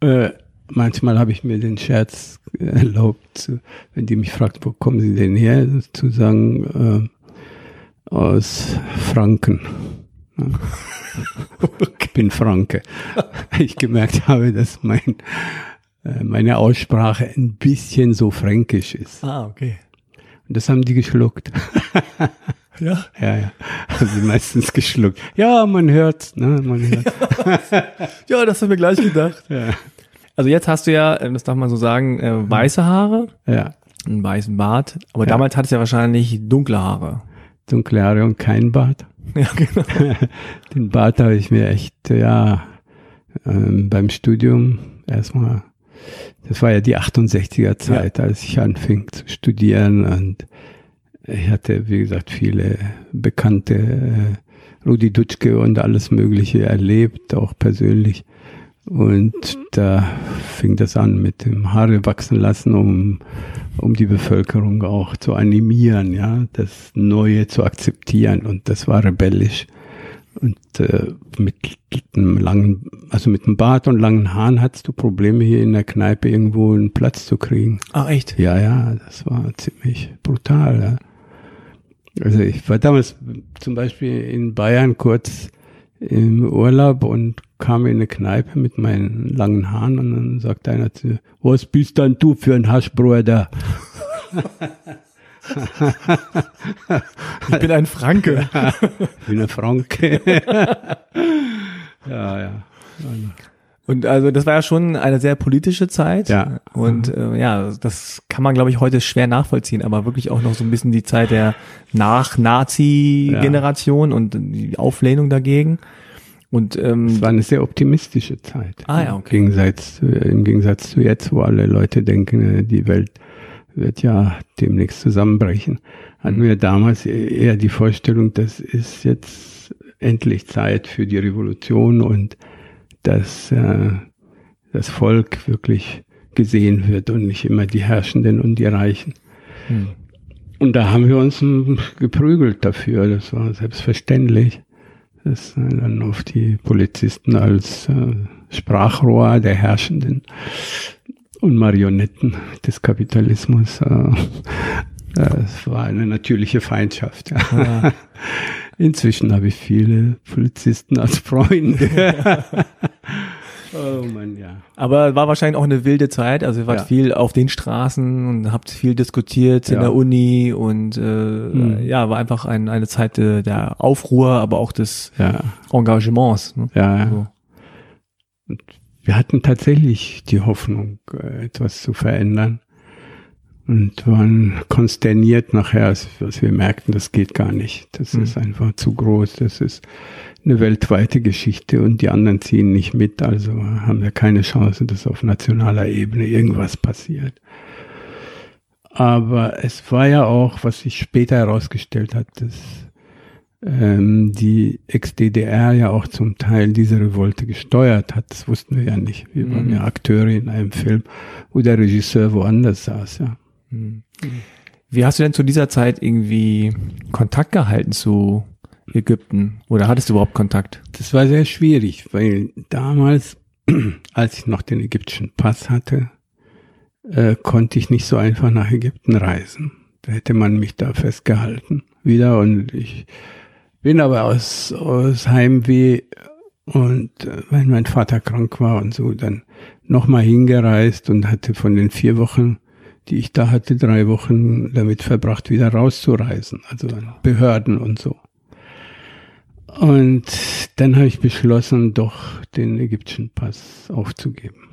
S1: Äh, manchmal habe ich mir den Scherz erlaubt, wenn die mich fragt, wo kommen sie denn her, zu sagen, äh, aus Franken. Ich bin Franke. Ich gemerkt habe, dass mein, äh, meine Aussprache ein bisschen so fränkisch ist.
S2: Ah, okay.
S1: Und das haben die geschluckt.
S2: Ja.
S1: Ja, ja. Haben sie meistens geschluckt. Ja, man hört's, ne? Man hört.
S2: Ja, das haben wir gleich gedacht.
S1: Ja.
S2: Also jetzt hast du ja, äh, das darf man so sagen, äh, weiße Haare,
S1: ja.
S2: einen weißen Bart, aber
S1: Ja.
S2: damals hattest du ja wahrscheinlich dunkle Haare.
S1: Dunkle Haare und kein Bart.
S2: Ja, genau.
S1: Den Bart habe ich mir echt, ja, ähm, beim Studium erstmal, das war ja die 68er Zeit, als ich anfing zu studieren und ich hatte, wie gesagt, viele bekannte äh, Rudi Dutschke und alles Mögliche erlebt, auch persönlich. Und da fing das an mit dem Haare wachsen lassen, um, um die Bevölkerung auch zu animieren, ja, das Neue zu akzeptieren. Und das war rebellisch. Und äh, mit einem langen, also mit einem Bart und langen Haaren hattest du Probleme hier in der Kneipe irgendwo einen Platz zu kriegen.
S2: Ach echt?
S1: Ja, ja, das war ziemlich brutal. Ja. Also ich war damals zum Beispiel in Bayern kurz im Urlaub und kam in eine Kneipe mit meinen langen Haaren und dann sagt einer zu mir, was bist denn du für ein Haschbruder?
S2: Ich bin ein Franke.
S1: Ich bin ein Franke. ja, ja.
S2: Und also das war ja schon eine sehr politische Zeit.
S1: Ja.
S2: Und äh, ja, das kann man, glaube ich, heute schwer nachvollziehen, aber wirklich auch noch so ein bisschen die Zeit der Nach-Nazi-Generation und die Auflehnung dagegen. Und ähm,
S1: Es war eine sehr optimistische Zeit.
S2: Ah, ja, okay.
S1: Im Gegensatz, zu- Im Gegensatz zu jetzt, wo alle Leute denken, äh, die Welt wird ja demnächst zusammenbrechen, hatten wir damals e- eher die Vorstellung, das ist jetzt endlich Zeit für die Revolution und dass äh, das Volk wirklich gesehen wird und nicht immer die Herrschenden und die Reichen.
S2: hm.
S1: Und da haben wir uns geprügelt dafür. Das war selbstverständlich. Das äh, dann auf die Polizisten als äh, Sprachrohr der Herrschenden und Marionetten des Kapitalismus. Äh, es war eine natürliche Feindschaft. Ja. Inzwischen habe ich viele Polizisten als Freunde. oh Mann, ja.
S2: Aber war wahrscheinlich auch eine wilde Zeit. Also ihr wart
S1: Ja.
S2: viel auf den Straßen und habt viel diskutiert in
S1: Ja.
S2: der Uni und äh,
S1: Mhm.
S2: ja, war einfach ein, eine Zeit äh, der Aufruhr, aber auch des
S1: Ja,
S2: Engagements. Ne?
S1: ja.
S2: So.
S1: wir hatten tatsächlich die Hoffnung, äh, etwas zu verändern und waren konsterniert nachher, als, als wir merkten, das geht gar nicht. Das
S2: Hm.
S1: ist einfach zu groß. Das ist eine weltweite Geschichte und die anderen ziehen nicht mit. Also haben wir keine Chance, dass auf nationaler Ebene irgendwas passiert. Aber es war ja auch, was sich später herausgestellt hat, dass ähm, die Ex-DDR ja auch zum Teil diese Revolte gesteuert hat. Das wussten wir ja nicht. Wir waren
S2: Mhm.
S1: ja Akteure in einem Film, wo der Regisseur woanders saß. Ja.
S2: Wie hast du denn zu dieser Zeit irgendwie Kontakt gehalten zu Ägypten? Oder hattest du überhaupt Kontakt?
S1: Das war sehr schwierig, weil damals, als ich noch den ägyptischen Pass hatte, äh, konnte ich nicht so einfach nach Ägypten reisen. Da hätte man mich da festgehalten wieder und ich bin aber aus, aus Heimweh und äh, weil mein Vater krank war und so, dann nochmal hingereist und hatte von den vier Wochen, die ich da hatte, drei Wochen damit verbracht, wieder rauszureisen, also an Behörden und so. Und dann habe ich beschlossen, doch den ägyptischen Pass aufzugeben.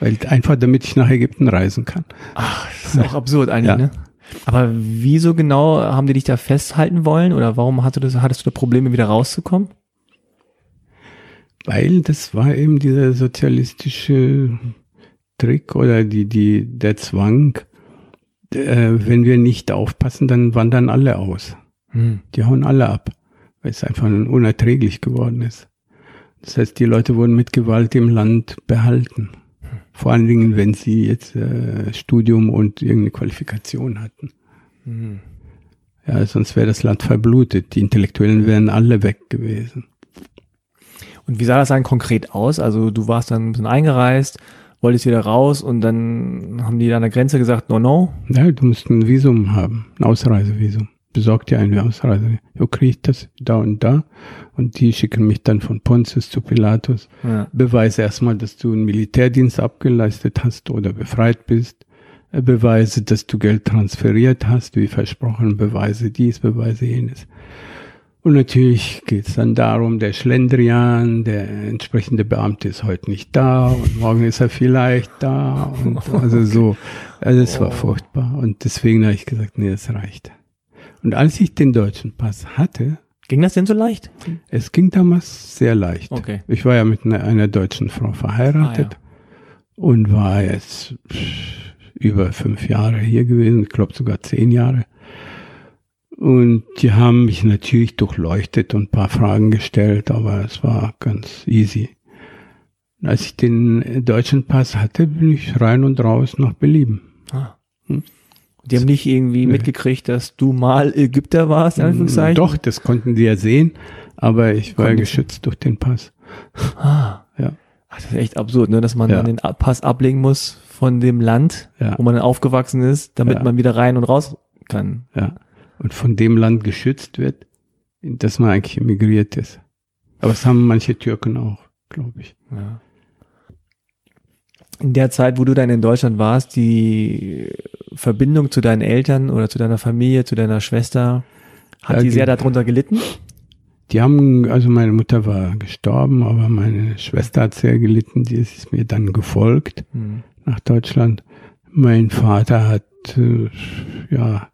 S1: Weil einfach damit ich nach Ägypten reisen kann.
S2: Ach, das ist auch absurd eigentlich,
S1: Ja.
S2: ne? Aber wieso genau haben die dich da festhalten wollen? Oder warum hattest du, hattest du da Probleme, wieder rauszukommen?
S1: Weil das war eben dieser sozialistische Trick oder die, die, der Zwang, äh, wenn wir nicht aufpassen, dann wandern alle aus.
S2: Hm.
S1: Die hauen alle ab, weil es einfach unerträglich geworden ist. Das heißt, die Leute wurden mit Gewalt im Land behalten. Vor allen Dingen, wenn sie jetzt äh, Studium und irgendeine Qualifikation hatten.
S2: Hm.
S1: Ja, sonst wäre das Land verblutet. Die Intellektuellen wären alle weg gewesen.
S2: Und wie sah das dann konkret aus? Also du warst dann ein bisschen eingereist, wolltest wieder raus und dann haben die an der Grenze gesagt, no, no.
S1: Ja, du musst ein Visum haben, ein Ausreisevisum. Besorg dir ein Ausreise. Du kriegst das da und da. Und die schicken mich dann von Pontius zu Pilatus.
S2: Ja.
S1: Beweise erstmal, dass du einen Militärdienst abgeleistet hast oder befreit bist. äh, Beweise, dass du Geld transferiert hast, wie versprochen, Beweise dies, Beweise jenes. Und natürlich geht es dann darum, der Schlendrian, der entsprechende Beamte ist heute nicht da und morgen ist er vielleicht da. Und also so, also es war furchtbar. Und deswegen habe ich gesagt, nee, es reicht. Und als ich den deutschen Pass hatte,
S2: Ging das denn so leicht?
S1: es ging damals sehr leicht.
S2: Okay.
S1: Ich war ja mit einer, einer deutschen Frau verheiratet und war jetzt über fünf Jahre hier gewesen, ich glaube sogar zehn Jahre. Und die haben mich natürlich durchleuchtet und ein paar Fragen gestellt, aber es war ganz easy. Als ich den deutschen Pass hatte, bin ich rein und raus nach Belieben.
S2: Ah. Die haben nicht irgendwie mitgekriegt, dass du mal Ägypter warst, in Anführungszeichen?
S1: Doch, das konnten die ja sehen, aber ich war
S2: Konnten-
S1: geschützt durch den Pass.
S2: Ah.
S1: Ja.
S2: Ach, das ist echt absurd, ne? dass man
S1: Ja.
S2: dann den Pass ablegen muss von dem Land,
S1: Ja.
S2: wo man dann aufgewachsen ist, damit
S1: Ja.
S2: man wieder rein und raus kann.
S1: Ja. Und von dem Land geschützt wird, in das man eigentlich emigriert ist. Aber das haben manche Türken auch, glaube ich.
S2: Ja. In der Zeit, wo du dann in Deutschland warst, die Verbindung zu deinen Eltern oder zu deiner Familie, zu deiner Schwester, hat
S1: Ja,
S2: die sehr darunter gelitten?
S1: Die haben, also meine Mutter war gestorben, aber meine Schwester hat sehr gelitten, die ist mir dann gefolgt
S2: Hm.
S1: nach Deutschland. Mein Vater hat, äh, ja,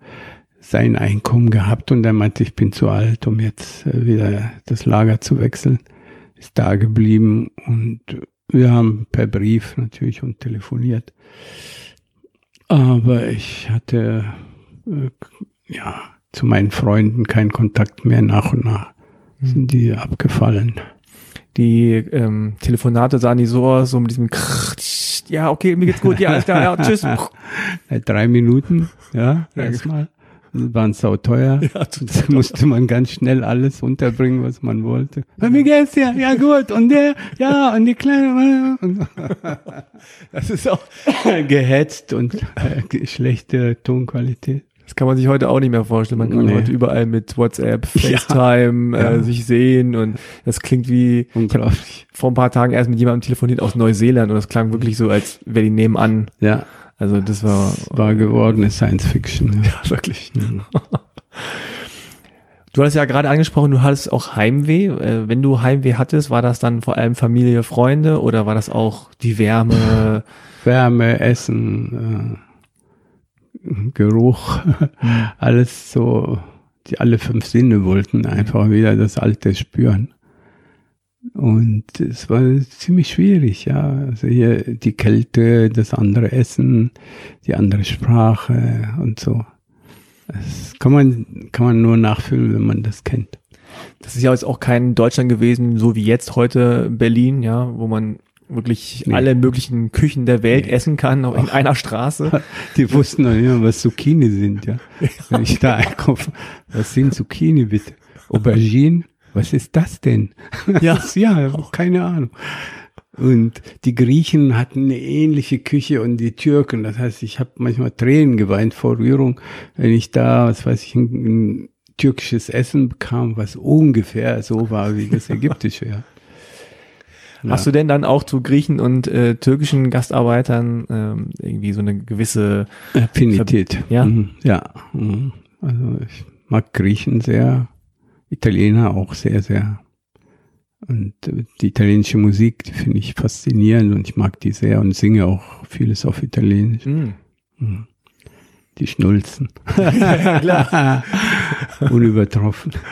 S1: sein Einkommen gehabt und er meinte, ich bin zu alt, um jetzt äh, wieder das Lager zu wechseln. Ist da geblieben und wir haben per Brief natürlich und telefoniert. Aber ich hatte, äh, ja, zu meinen Freunden keinen Kontakt mehr nach und nach. Sind die abgefallen.
S2: Die ähm, Telefonate sahen die so aus, so mit diesem Krrr, ja, okay, mir geht's gut, ja, alles klar, ja, tschüss.
S1: Drei Minuten, ja, erstmal. Waren sau teuer.
S2: Ja,
S1: Da musste man ganz schnell alles unterbringen, was man wollte. Ja, Wie geht's dir? Ja, gut. Und der, ja, und die kleine,
S2: Das ist auch,
S1: gehetzt und äh, schlechte Tonqualität.
S2: das kann man sich heute auch nicht mehr vorstellen. Man kann
S1: Nee.
S2: heute überall mit WhatsApp. FaceTime
S1: Ja.
S2: Äh, sich sehen und das klingt wie,
S1: Unglaublich.
S2: vor ein paar Tagen erst mit jemandem telefoniert aus Neuseeland und das klang wirklich so, als wäre die nebenan.
S1: Ja,
S2: Also das war,
S1: war gewordene Science Fiction. Ja.
S2: ja wirklich. Du hattest ja gerade angesprochen, du hattest auch Heimweh. Äh, Wenn du Heimweh hattest, war das dann vor allem Familie, Freunde oder war das auch die Wärme?
S1: Wärme, Essen, äh, Geruch, alles so, die alle fünf Sinne wollten einfach wieder das Alte spüren. Und es war ziemlich schwierig, ja. Also hier die Kälte, das andere Essen, die andere Sprache und so. Das kann man, kann man nur nachfühlen, wenn man das kennt.
S2: Das ist ja jetzt auch kein Deutschland gewesen, so wie jetzt heute Berlin, ja, wo man wirklich
S1: Nee.
S2: alle möglichen Küchen der Welt
S1: Nee.
S2: essen kann, auch in einer Straße.
S1: Die wussten noch nicht mal, was Zucchini sind, ja. Wenn ich da einkaufe, was sind Zucchini bitte? Aubergine? Was ist das denn?
S2: Ja.
S1: ja, keine Ahnung. Und die Griechen hatten eine ähnliche Küche und die Türken. Das heißt, ich habe manchmal Tränen geweint vor Rührung, wenn ich da, was weiß ich, ein, ein türkisches Essen bekam, was ungefähr so war wie das ägyptische. Ja.
S2: Hast du denn dann auch zu Griechen und äh, türkischen Gastarbeitern ähm, irgendwie so eine gewisse
S1: Affinität.
S2: Ja?
S1: Mhm. Ja. Mhm. Also ich mag Griechen sehr, Italiener auch sehr, sehr. Und die italienische Musik, die finde ich faszinierend und ich mag die sehr und singe auch vieles auf Italienisch. Mhm. Die Schnulzen.
S2: Klar.
S1: Unübertroffen.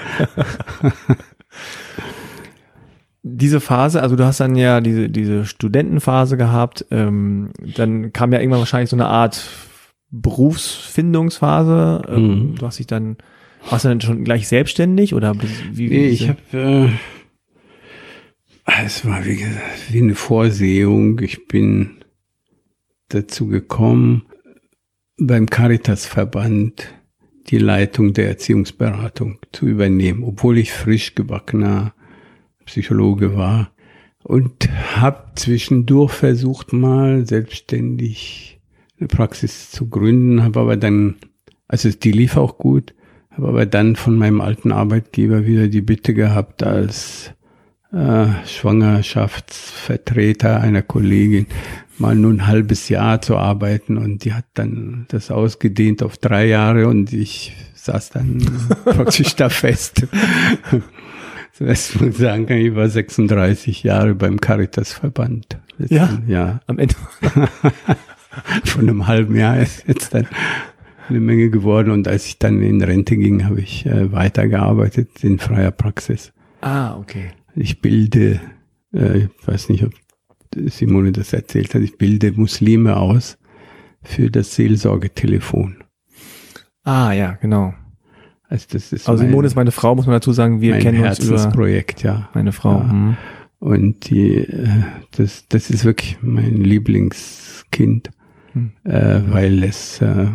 S2: Diese Phase, also du hast dann ja diese, diese Studentenphase gehabt, ähm, dann kam ja irgendwann wahrscheinlich so eine Art Berufsfindungsphase. Ähm,
S1: Mhm.
S2: Du hast dich dann, warst du dann schon gleich selbstständig oder bis- wie?
S1: Nee,
S2: wie
S1: ich habe, äh, es war wie gesagt wie eine Vorsehung. Ich bin dazu gekommen, beim Caritasverband die Leitung der Erziehungsberatung zu übernehmen, obwohl ich frisch gebackener Psychologe war und habe zwischendurch versucht mal selbstständig eine Praxis zu gründen, habe aber dann, also die lief auch gut, habe aber dann von meinem alten Arbeitgeber wieder die Bitte gehabt, als äh, Schwangerschaftsvertreter einer Kollegin mal nur ein halbes Jahr zu arbeiten und die hat dann das ausgedehnt auf drei Jahre und ich saß dann praktisch da fest. Zuerst muss ich sagen, ich war 36 Jahre beim Caritasverband.
S2: Ja?
S1: Ja.
S2: Am Ende.
S1: Von einem halben Jahr ist jetzt dann eine Menge geworden und als ich dann in Rente ging, habe ich äh, weitergearbeitet in freier Praxis.
S2: Ah, okay.
S1: Ich bilde, äh, ich weiß nicht, ob Simone das erzählt hat, ich bilde Muslime aus für das Seelsorgetelefon.
S2: Ah, ja, genau.
S1: Also das ist
S2: Also
S1: mein,
S2: Simone ist meine Frau, muss man dazu sagen, wir kennen uns über
S1: Herzensprojekt, ja.
S2: meine Frau.
S1: Ja.
S2: Hm.
S1: Und die, äh, das, das ist wirklich mein Lieblingskind,
S2: Hm.
S1: äh, weil es äh,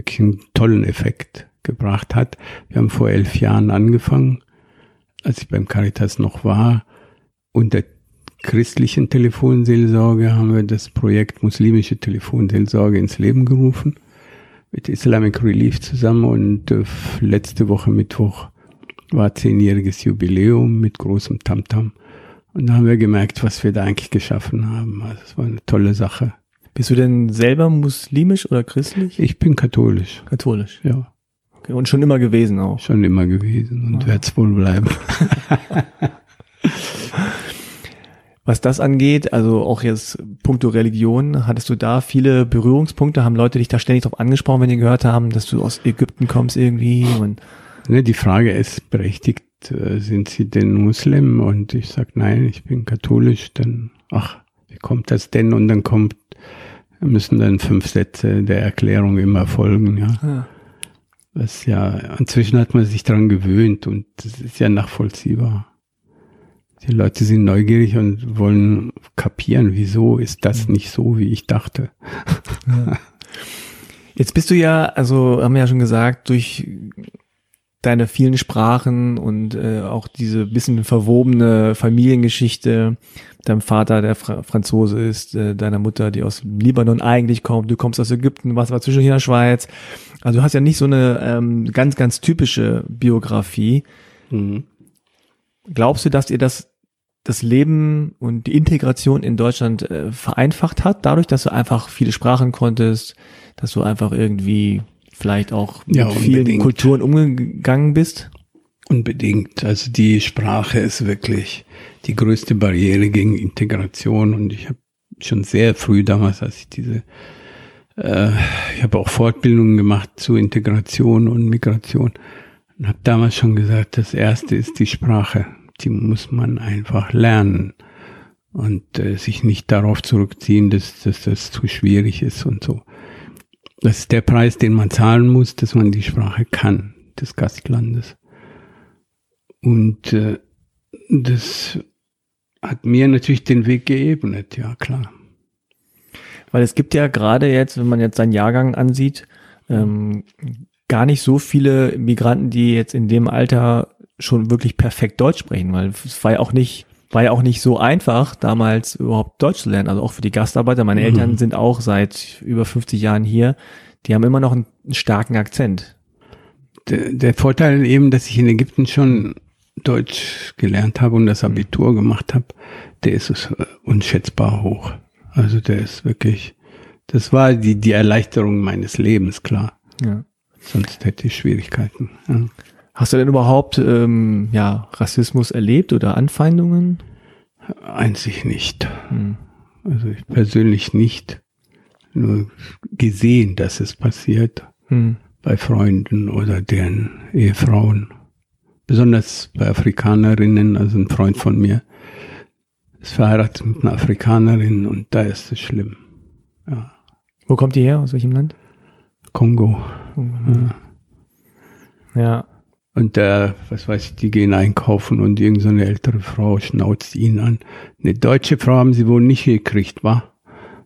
S1: wirklich einen tollen Effekt gebracht hat. Wir haben vor elf Jahren angefangen, als ich beim Caritas noch war. Unter christlichen Telefonseelsorge haben wir das Projekt muslimische Telefonseelsorge ins Leben gerufen mit Islamic Relief zusammen und äh, letzte Woche Mittwoch war zehnjähriges Jubiläum mit großem Tamtam. Und da haben wir gemerkt, was wir da eigentlich geschaffen haben. Also es war eine tolle Sache.
S2: Bist du denn selber muslimisch oder christlich?
S1: Ich bin katholisch,
S2: Katholisch.
S1: ja,
S2: Okay. Und schon immer gewesen auch.
S1: schon immer gewesen und
S2: Ah.
S1: werde es wohl bleiben.
S2: Was das angeht, also auch jetzt puncto Religion, hattest du da viele Berührungspunkte? Haben Leute dich da ständig drauf angesprochen, wenn die gehört haben, dass du aus Ägypten kommst irgendwie? Und
S1: Ne, die Frage ist berechtigt, äh, sind Sie denn Muslim? Und ich sag nein, ich bin katholisch. Dann, ach, wie kommt das denn? Und dann kommt, müssen dann fünf Sätze der Erklärung immer folgen, ja.
S2: ah,
S1: Was ja, inzwischen hat man sich daran gewöhnt und das ist ja nachvollziehbar. Die Leute sind neugierig und wollen kapieren, wieso ist das nicht so, wie ich dachte.
S2: Jetzt bist du ja, also haben wir ja schon gesagt, durch deine vielen Sprachen und äh, auch diese bisschen verwobene Familiengeschichte, deinem Vater, der Fra Franzose ist, äh, deiner Mutter, die aus Libanon eigentlich kommt, du kommst aus Ägypten, warst aber zwischendurch in der Schweiz. Also du hast ja nicht so eine ähm, ganz, ganz typische Biografie. Glaubst du, dass ihr das das Leben und die Integration in Deutschland äh, vereinfacht hat, dadurch, dass du einfach viele Sprachen konntest, dass du einfach irgendwie vielleicht auch
S1: Ja,
S2: mit vielen
S1: unbedingt.
S2: Kulturen umgegangen bist?
S1: Unbedingt. Also die Sprache ist wirklich die größte Barriere gegen Integration und ich habe schon sehr früh damals, als ich diese, äh, ich habe auch Fortbildungen gemacht zu Integration und Migration und habe damals schon gesagt, das erste ist die Sprache. Die muss man einfach lernen und äh, sich nicht darauf zurückziehen, dass, dass das zu schwierig ist und so. Das ist der Preis, den man zahlen muss, dass man die Sprache kann des Gastlandes. Und äh, das hat mir natürlich den Weg geebnet, ja klar.
S2: Weil es gibt ja gerade jetzt, wenn man jetzt seinen Jahrgang ansieht, ähm, gar nicht so viele Migranten, die jetzt in dem Alter schon wirklich perfekt Deutsch sprechen, weil es war ja auch nicht, war ja auch nicht so einfach, damals überhaupt Deutsch zu lernen. Also auch für die Gastarbeiter. Meine
S1: Mhm.
S2: Eltern sind auch seit über 50 Jahren hier. Die haben immer noch einen, einen starken Akzent.
S1: Der, der Vorteil eben, dass ich in Ägypten schon Deutsch gelernt habe und das Abitur gemacht habe, der ist äh, unschätzbar hoch. Also der ist wirklich, das war die, die Erleichterung meines Lebens, klar.
S2: Ja.
S1: Sonst hätte ich Schwierigkeiten. Ja.
S2: Hast du denn überhaupt ähm, ja, Rassismus erlebt oder Anfeindungen?
S1: Einzig nicht.
S2: Hm.
S1: Also ich persönlich nicht. Nur gesehen, dass es passiert.
S2: Hm.
S1: bei Freunden oder deren Ehefrauen. Besonders bei Afrikanerinnen, also ein Freund von mir ist verheiratet mit einer Afrikanerin und da ist es schlimm. Ja.
S2: Wo kommt ihr her? Aus welchem Land?
S1: Kongo.
S2: Ja.
S1: Und da, was weiß ich, die gehen einkaufen und irgendeine so eine ältere Frau schnauzt ihn an. Eine deutsche Frau haben sie wohl nicht gekriegt, wa?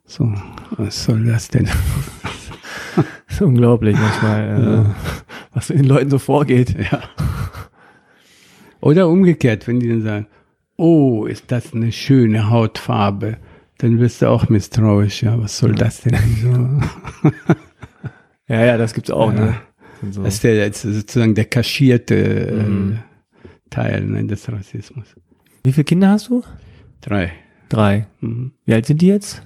S1: So, was soll das denn?
S2: Das ist unglaublich manchmal, äh, was in den Leuten so vorgeht.
S1: Ja. Oder umgekehrt, wenn die dann sagen, oh, ist das eine schöne Hautfarbe, dann wirst du auch misstrauisch. Ja, was soll das denn? So.
S2: Ja, ja, das gibt's auch,
S1: Ja.
S2: ne? So.
S1: Das ist der, sozusagen der kaschierte
S2: Mhm.
S1: äh, Teil ne, des Rassismus.
S2: Wie viele Kinder hast du?
S1: Drei.
S2: Drei.
S1: Mhm.
S2: Wie alt sind die jetzt?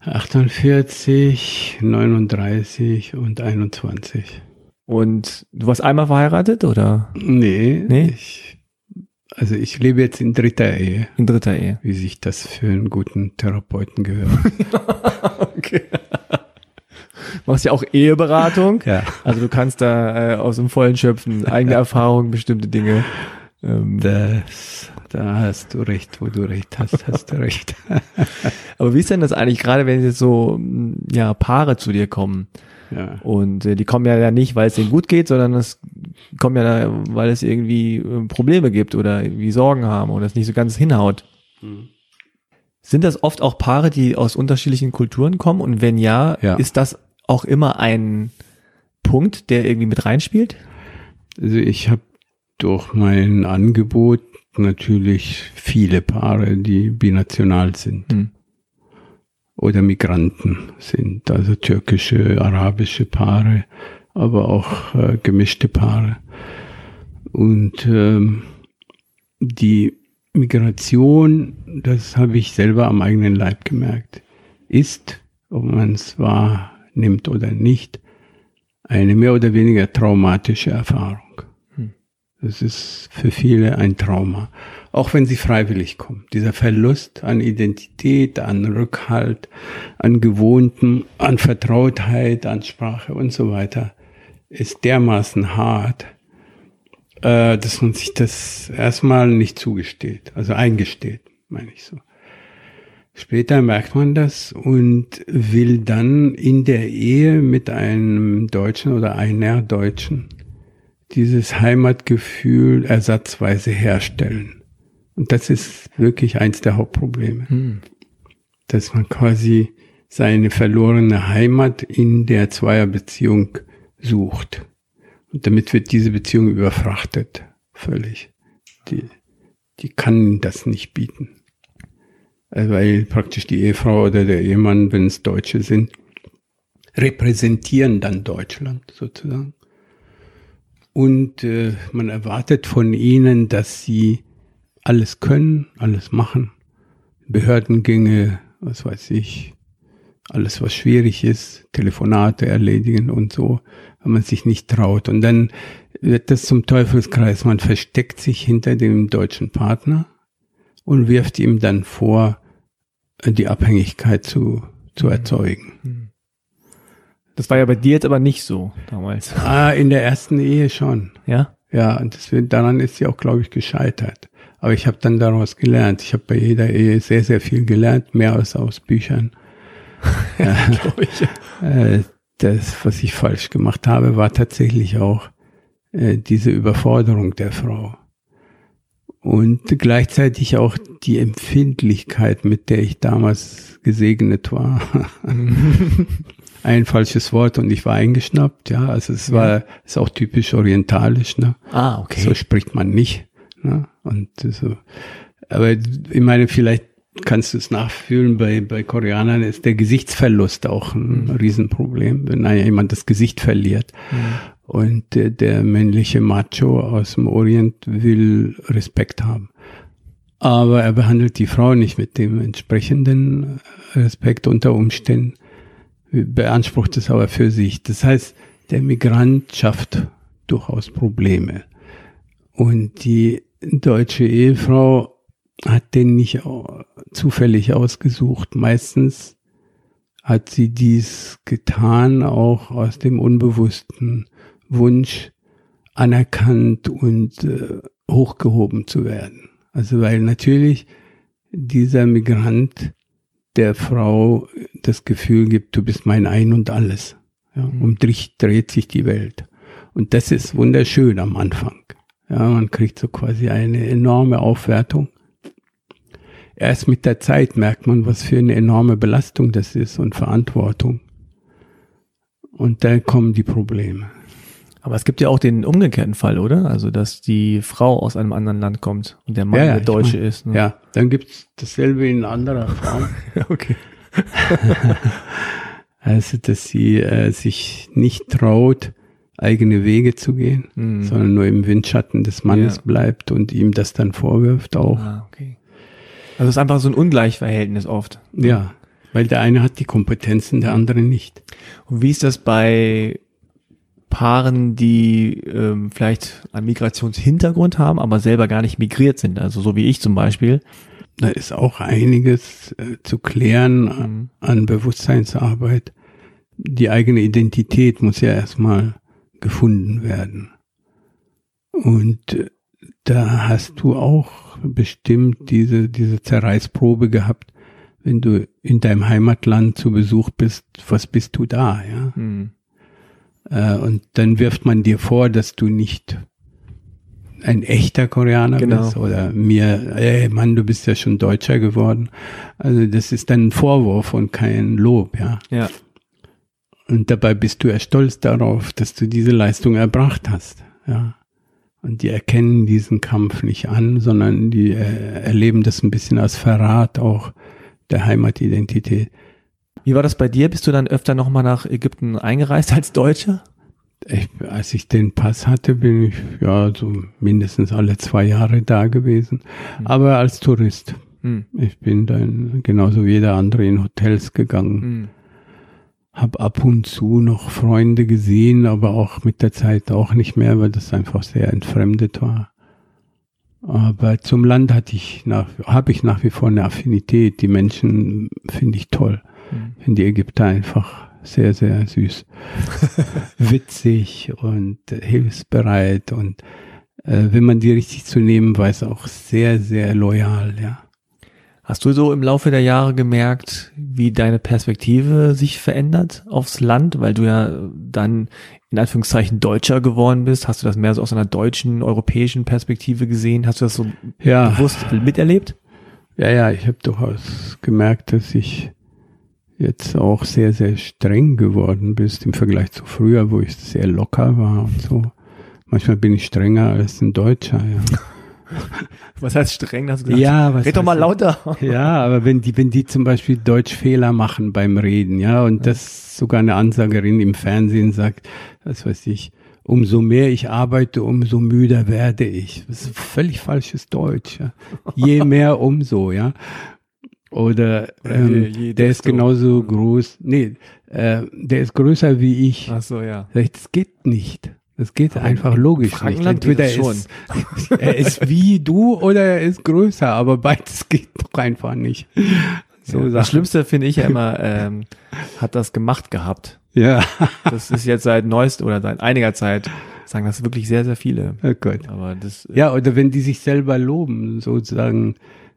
S1: 48, 39 und 21.
S2: Und du warst einmal verheiratet oder
S1: Nee,
S2: Nee?
S1: Ich, also ich lebe jetzt in dritter Ehe,
S2: in dritter Ehe?
S1: wie sich das für einen guten Therapeuten gehört.
S2: okay. Machst ja auch Eheberatung.
S1: ja.
S2: Also du kannst da äh, aus dem Vollen schöpfen, eigene Erfahrungen, bestimmte Dinge. Ähm,
S1: Das, da hast du recht, wo du recht hast, hast du recht.
S2: aber wie ist denn das eigentlich, gerade wenn jetzt so mh, ja, Paare zu dir kommen
S1: ja.
S2: und äh, die kommen ja, ja nicht, weil es denen gut geht, sondern es kommen ja, da, weil es irgendwie äh, Probleme gibt oder irgendwie Sorgen haben oder es nicht so ganz hinhaut.
S1: Mhm.
S2: Sind das oft auch Paare, die aus unterschiedlichen Kulturen kommen? Und wenn ja,
S1: Ja.
S2: ist das auch immer ein Punkt, der irgendwie mit reinspielt?
S1: Also ich habe durch mein Angebot natürlich viele Paare, die binational sind
S2: Hm.
S1: oder Migranten sind, also türkische, arabische Paare, aber auch äh, gemischte Paare. Und ähm, die Migration, das habe ich selber am eigenen Leib gemerkt, ist, ob man es wahrnimmt oder nicht, eine mehr oder weniger traumatische Erfahrung. Das ist für viele ein Trauma. Auch wenn sie freiwillig kommen. Dieser Verlust an Identität, an Rückhalt, an Gewohnten, an Vertrautheit, an Sprache und so weiter ist dermaßen hart, äh, dass man sich das erstmal nicht zugesteht. Also eingesteht, meine ich so. Später merkt man das und will dann in der Ehe mit einem Deutschen oder einer Deutschen dieses Heimatgefühl ersatzweise herstellen. Und das ist wirklich eins der Hauptprobleme,
S2: Hm.
S1: dass man quasi seine verlorene Heimat in der Zweierbeziehung sucht. Und damit wird diese Beziehung überfrachtet, völlig. Die, die kann das nicht bieten. Also weil praktisch die Ehefrau oder der Ehemann, wenn es Deutsche sind, repräsentieren dann Deutschland sozusagen. Und äh, man erwartet von ihnen, dass sie alles können, alles machen. Behördengänge, was weiß ich, alles was schwierig ist, Telefonate erledigen und so, wenn man sich nicht traut. Und dann wird das zum Teufelskreis. Man versteckt sich hinter dem deutschen Partner und wirft ihm dann vor, die Abhängigkeit zu, zu erzeugen.
S2: Das war ja bei dir jetzt aber nicht so damals.
S1: Ah, in der ersten Ehe schon.
S2: Ja?
S1: Ja, und wird, daran ist sie auch, glaube ich, gescheitert. Aber ich habe dann daraus gelernt. Ich habe bei jeder Ehe sehr, sehr viel gelernt, mehr als aus Büchern.
S2: Glaub ich.
S1: Äh, das, was ich falsch gemacht habe, war tatsächlich auch äh, diese Überforderung der Frau. Und gleichzeitig auch die Empfindlichkeit, mit der ich damals gesegnet war. Ein falsches Wort und ich war eingeschnappt, ja. Also es war, ist auch typisch orientalisch, ne?
S2: Ah, okay.
S1: So spricht man nicht. Ne? Und so. Aber ich meine, vielleicht kannst du es nachfühlen, bei, bei Koreanern ist der Gesichtsverlust auch ein
S2: Mhm.
S1: Riesenproblem, wenn einer jemand das Gesicht verliert. Und der, der männliche Macho aus dem Orient will Respekt haben. Aber er behandelt die Frau nicht mit dem entsprechenden Respekt unter Umständen, beansprucht es aber für sich. Das heißt, der Migrant schafft durchaus Probleme. Und die deutsche Ehefrau hat den nicht au- zufällig ausgesucht. Meistens hat sie dies getan, auch aus dem unbewussten Wunsch, anerkannt und äh, hochgehoben zu werden. Also weil natürlich dieser Migrant der Frau das Gefühl gibt, du bist mein Ein und alles. Ja, um dich dreht sich die Welt. Und das ist wunderschön am Anfang. Ja, man kriegt so quasi eine enorme Aufwertung. Erst mit der Zeit merkt man, was für eine enorme Belastung das ist und Verantwortung. Und da kommen die Probleme.
S2: Aber es gibt ja auch den umgekehrten Fall, oder? Also, dass die Frau aus einem anderen Land kommt und der Mann
S1: Ja, ja,
S2: der Deutsche
S1: mein-
S2: ist. Ne?
S1: Ja, dann gibt's dasselbe in anderer Form.
S2: okay.
S1: Also, dass sie äh, sich nicht traut, eigene Wege zu gehen,
S2: Mhm.
S1: sondern nur im Windschatten des Mannes
S2: Ja.
S1: bleibt und ihm das dann vorwirft auch.
S2: Ah, okay. Also es ist einfach so ein Ungleichverhältnis oft.
S1: Ja, weil der eine hat die Kompetenzen, der andere nicht.
S2: Und wie ist das bei Paaren, die ähm, vielleicht einen Migrationshintergrund haben, aber selber gar nicht migriert sind? Also so wie ich zum Beispiel.
S1: Da ist auch einiges äh, zu klären
S2: Mhm.
S1: an Bewusstseinsarbeit. Die eigene Identität muss ja erstmal gefunden werden. Und äh, da hast du auch bestimmt diese, diese Zerreißprobe gehabt, wenn du in deinem Heimatland zu Besuch bist, was bist du da, ja?
S2: Mhm.
S1: Äh, und dann wirft man dir vor, dass du nicht ein echter Koreaner
S2: Genau.
S1: bist oder mir, ey Mann, du bist ja schon Deutscher geworden. Also das ist dann ein Vorwurf und kein Lob, ja.
S2: Ja.
S1: Und dabei bist du ja stolz darauf, dass du diese Leistung erbracht hast, ja. Und die erkennen diesen Kampf nicht an, sondern die äh, erleben das ein bisschen als Verrat auch der Heimatidentität.
S2: Wie war das bei dir? Bist du dann öfter nochmal nach Ägypten eingereist als Deutscher?
S1: Ich, als ich den Pass hatte, bin ich ja so mindestens alle zwei Jahre da gewesen, aber als Tourist.
S2: Mhm.
S1: Ich bin dann genauso wie jeder andere in Hotels gegangen,
S2: Mhm.
S1: Habe ab und zu noch Freunde gesehen, aber auch mit der Zeit auch nicht mehr, weil das einfach sehr entfremdet war. Aber zum Land hatte ich nach, habe ich nach wie vor eine Affinität. Die Menschen finde ich toll.
S2: Mhm.
S1: Finde die Ägypter einfach sehr, sehr süß. Witzig und hilfsbereit und äh, wenn man die richtig zu nehmen weiß, auch sehr, sehr loyal, ja.
S2: Hast du so im Laufe der Jahre gemerkt, wie deine Perspektive sich verändert aufs Land, weil du ja dann in Anführungszeichen Deutscher geworden bist? Hast du das mehr so aus einer deutschen, europäischen Perspektive gesehen? Hast du das so
S1: Ja,
S2: bewusst miterlebt?
S1: ja, ja, ich habe durchaus gemerkt, dass ich jetzt auch sehr, sehr streng geworden bist im Vergleich zu früher, wo ich sehr locker war und so. Manchmal bin ich strenger als ein Deutscher, ja.
S2: Was heißt streng? Hast du gesagt?
S1: Ja, was
S2: Red doch mal
S1: heißt
S2: lauter.
S1: Ja, aber wenn die, wenn die zum Beispiel Deutschfehler machen beim Reden, ja, und das sogar eine Ansagerin im Fernsehen sagt, was weiß ich, umso mehr ich arbeite, umso müder werde ich. Das ist völlig falsches Deutsch. Ja. Je mehr, umso, ja. Oder ähm,
S2: Je- je
S1: der ist genauso groß. Nee, äh, der ist größer wie ich.
S2: Ach so, ja.
S1: Ich, Das geht nicht. Das geht einfach logisch nicht.
S2: Frankenland geht
S1: Entweder
S2: das
S1: ist, er ist wie du oder er ist größer, aber beides geht doch einfach nicht. So
S2: ja. Das Schlimmste finde ich ja immer, ähm, hat das gemacht gehabt.
S1: Ja,
S2: Das ist jetzt seit neuest oder seit einiger Zeit, sagen das wirklich sehr, sehr viele.
S1: oh Gott.
S2: Aber das, äh,
S1: Ja, oder wenn die sich selber loben, sozusagen.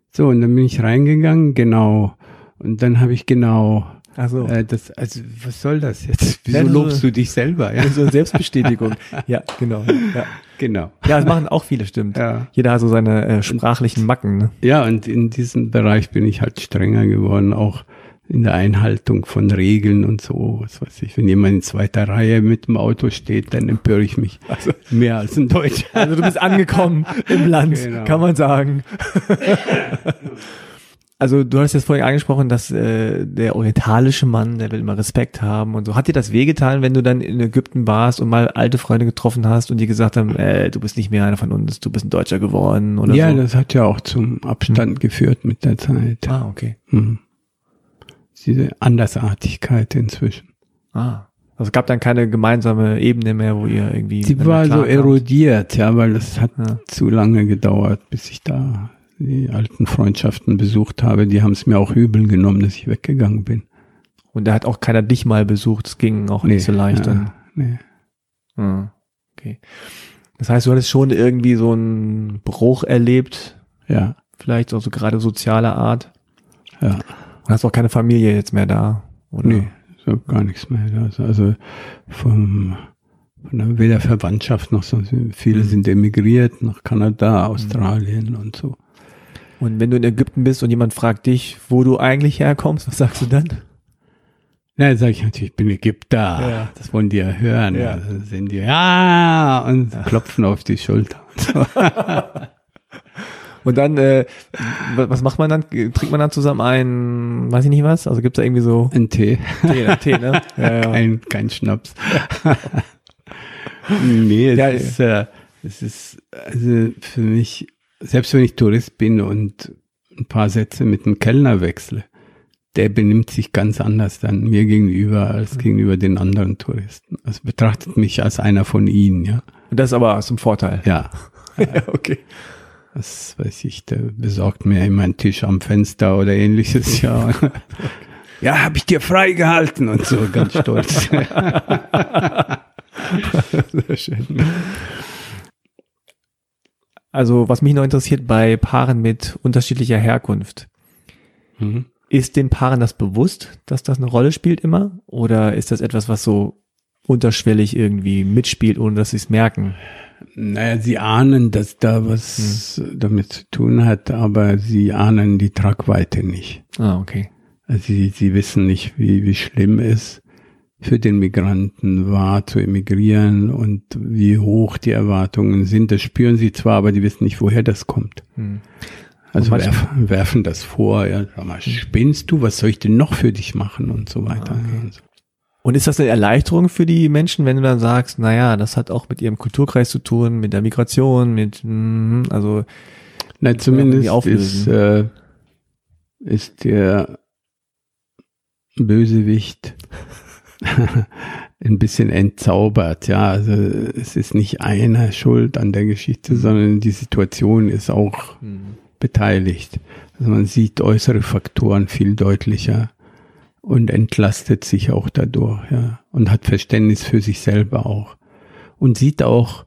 S1: So, und dann bin ich reingegangen, genau. Und dann habe ich genau,
S2: ach so.
S1: äh, das, also was soll das jetzt? Wieso
S2: Ja, so-
S1: lobst du dich selber? Ja,
S2: so eine Selbstbestätigung. ja, genau. Ja.
S1: genau.
S2: ja, das machen auch viele, stimmt.
S1: Ja.
S2: Jeder hat so seine äh, sprachlichen Macken. Ne?
S1: Ja, und in diesem Bereich bin ich halt strenger geworden, auch in der Einhaltung von Regeln und so, was weiß ich. Wenn jemand in zweiter Reihe mit dem Auto steht, dann empöre ich mich mehr als ein Deutscher.
S2: Also du bist angekommen im Land,
S1: Genau.
S2: kann man sagen. Also du hast jetzt vorhin angesprochen, dass äh, der orientalische Mann, der will immer Respekt haben und so. Hat dir das wehgetan, wenn du dann in Ägypten warst und mal alte Freunde getroffen hast und die gesagt haben, äh, du bist nicht mehr einer von uns, du bist ein Deutscher geworden oder
S1: ja,
S2: so?
S1: das hat ja auch zum Abstand geführt mit der Zeit.
S2: ah, okay.
S1: Mhm. Diese Andersartigkeit inzwischen.
S2: Ah. Also es gab dann keine gemeinsame Ebene mehr, wo ihr irgendwie. Miteinander
S1: war so erodiert, ja, weil das hat
S2: Ja.
S1: zu lange gedauert, bis ich da die alten Freundschaften besucht habe. Die haben es mir auch übel genommen, dass ich weggegangen bin.
S2: Und da hat auch keiner dich mal besucht, es ging auch nicht so leicht. dann.
S1: nee.
S2: Ah, okay. Das heißt, du hattest schon irgendwie so einen Bruch erlebt,
S1: ja,
S2: vielleicht so gerade sozialer Art.
S1: ja.
S2: Und hast auch keine Familie jetzt mehr da, oder?
S1: Nee, so gar nichts mehr. Also, also vom, von der, weder Verwandtschaft noch so. Viele
S2: Mhm.
S1: sind emigriert nach Kanada, Australien und so.
S2: Und wenn du in Ägypten bist und jemand fragt dich, wo du eigentlich herkommst, was sagst du dann?
S1: Na, dann sage ich natürlich, ich bin Ägypter.
S2: Ja.
S1: Das wollen die ja hören.
S2: Ja.
S1: Also sind die, ja, und klopfen auf die Schulter. Und so.
S2: Und dann, äh, wa- was macht man dann? Trinkt man dann zusammen ein, weiß ich nicht was? Also gibt's da irgendwie so
S1: Ein Tee,
S2: Tee, ne? Tee, ne? Ja, ja.
S1: kein, kein Schnaps. nee, es
S2: Ja,
S1: ist, äh, es ist also für mich, selbst wenn ich Tourist bin und ein paar Sätze mit dem Kellner wechsle, der benimmt sich ganz anders dann mir gegenüber als gegenüber den anderen Touristen. Also betrachtet mich als einer von ihnen, ja.
S2: Und das ist aber zum Vorteil.
S1: Ja,
S2: ja okay.
S1: was weiß ich, der besorgt mir immer einen Tisch am Fenster oder ähnliches, ja. Ja, habe ich dir freigehalten und so, ganz stolz.
S2: Sehr schön. Also, was mich noch interessiert bei Paaren mit unterschiedlicher Herkunft,
S1: Mhm.
S2: ist den Paaren das bewusst, dass das eine Rolle spielt immer? Oder ist das etwas, was so unterschwellig irgendwie mitspielt, ohne dass sie es merken?
S1: Naja, sie ahnen, dass da was damit zu tun hat, aber sie ahnen die Tragweite nicht.
S2: Ah, okay.
S1: Also sie, sie wissen nicht, wie, wie schlimm es für den Migranten war, zu emigrieren und wie hoch die Erwartungen sind. Das spüren sie zwar, aber die wissen nicht, woher das kommt.
S2: Hm.
S1: Also
S2: manchmal-
S1: werfen, das vor, ja, sag mal, spinnst du, was soll ich denn noch für dich machen und so weiter.
S2: Ah, okay.
S1: Und so.
S2: Und ist das eine Erleichterung für die Menschen, wenn du dann sagst, naja, das hat auch mit ihrem Kulturkreis zu tun, mit der Migration, mit, mhm, also,
S1: Na, zumindest ist, äh, ist der Bösewicht ein bisschen entzaubert. Ja, also es ist nicht einer schuld an der Geschichte, sondern die Situation ist auch
S2: hm,
S1: beteiligt. Also man sieht äußere Faktoren viel deutlicher und entlastet sich auch dadurch, ja, und hat Verständnis für sich selber auch und sieht auch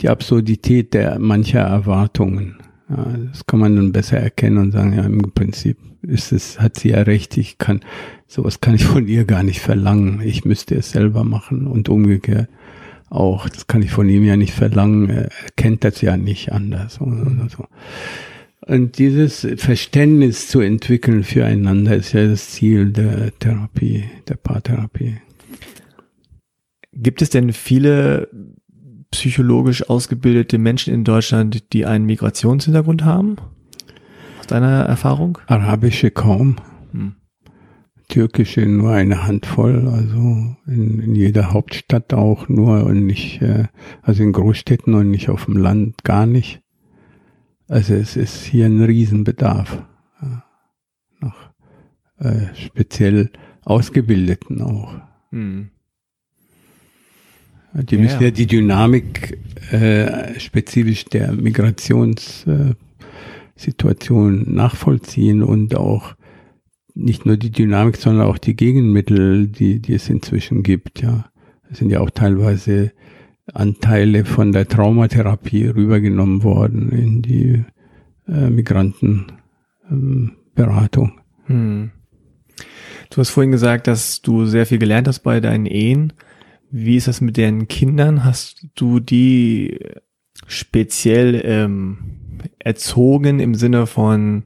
S1: die Absurdität der mancher Erwartungen. Ja, das kann man dann besser erkennen und sagen, ja, im Prinzip ist es, hat sie ja recht, ich kann, sowas kann ich von ihr gar nicht verlangen. Ich müsste es selber machen und umgekehrt auch, das kann ich von ihm ja nicht verlangen, er kennt das ja nicht anders oder so. Und dieses Verständnis zu entwickeln füreinander ist ja das Ziel der Therapie, der Paartherapie.
S2: Gibt es denn viele psychologisch ausgebildete Menschen in Deutschland, die einen Migrationshintergrund haben? Aus deiner Erfahrung?
S1: Arabische kaum. Türkische nur eine Handvoll, also in, in jeder Hauptstadt auch nur und nicht, äh, also in Großstädten und nicht auf dem Land gar nicht. Also es ist hier ein Riesenbedarf ja, nach äh, speziell Ausgebildeten auch.
S2: Hm.
S1: Die müssen
S2: ja.
S1: ja die Dynamik äh, spezifisch der Migrationssituation äh, nachvollziehen und auch nicht nur die Dynamik, sondern auch die Gegenmittel, die, die es inzwischen gibt. Ja, es sind ja auch teilweise Anteile von der Traumatherapie rübergenommen worden in die äh, Migrantenberatung. Ähm.
S2: Hm. Du hast vorhin gesagt, dass du sehr viel gelernt hast bei deinen Ehen. Wie ist das mit den Kindern? Hast du die speziell ähm, erzogen im Sinne von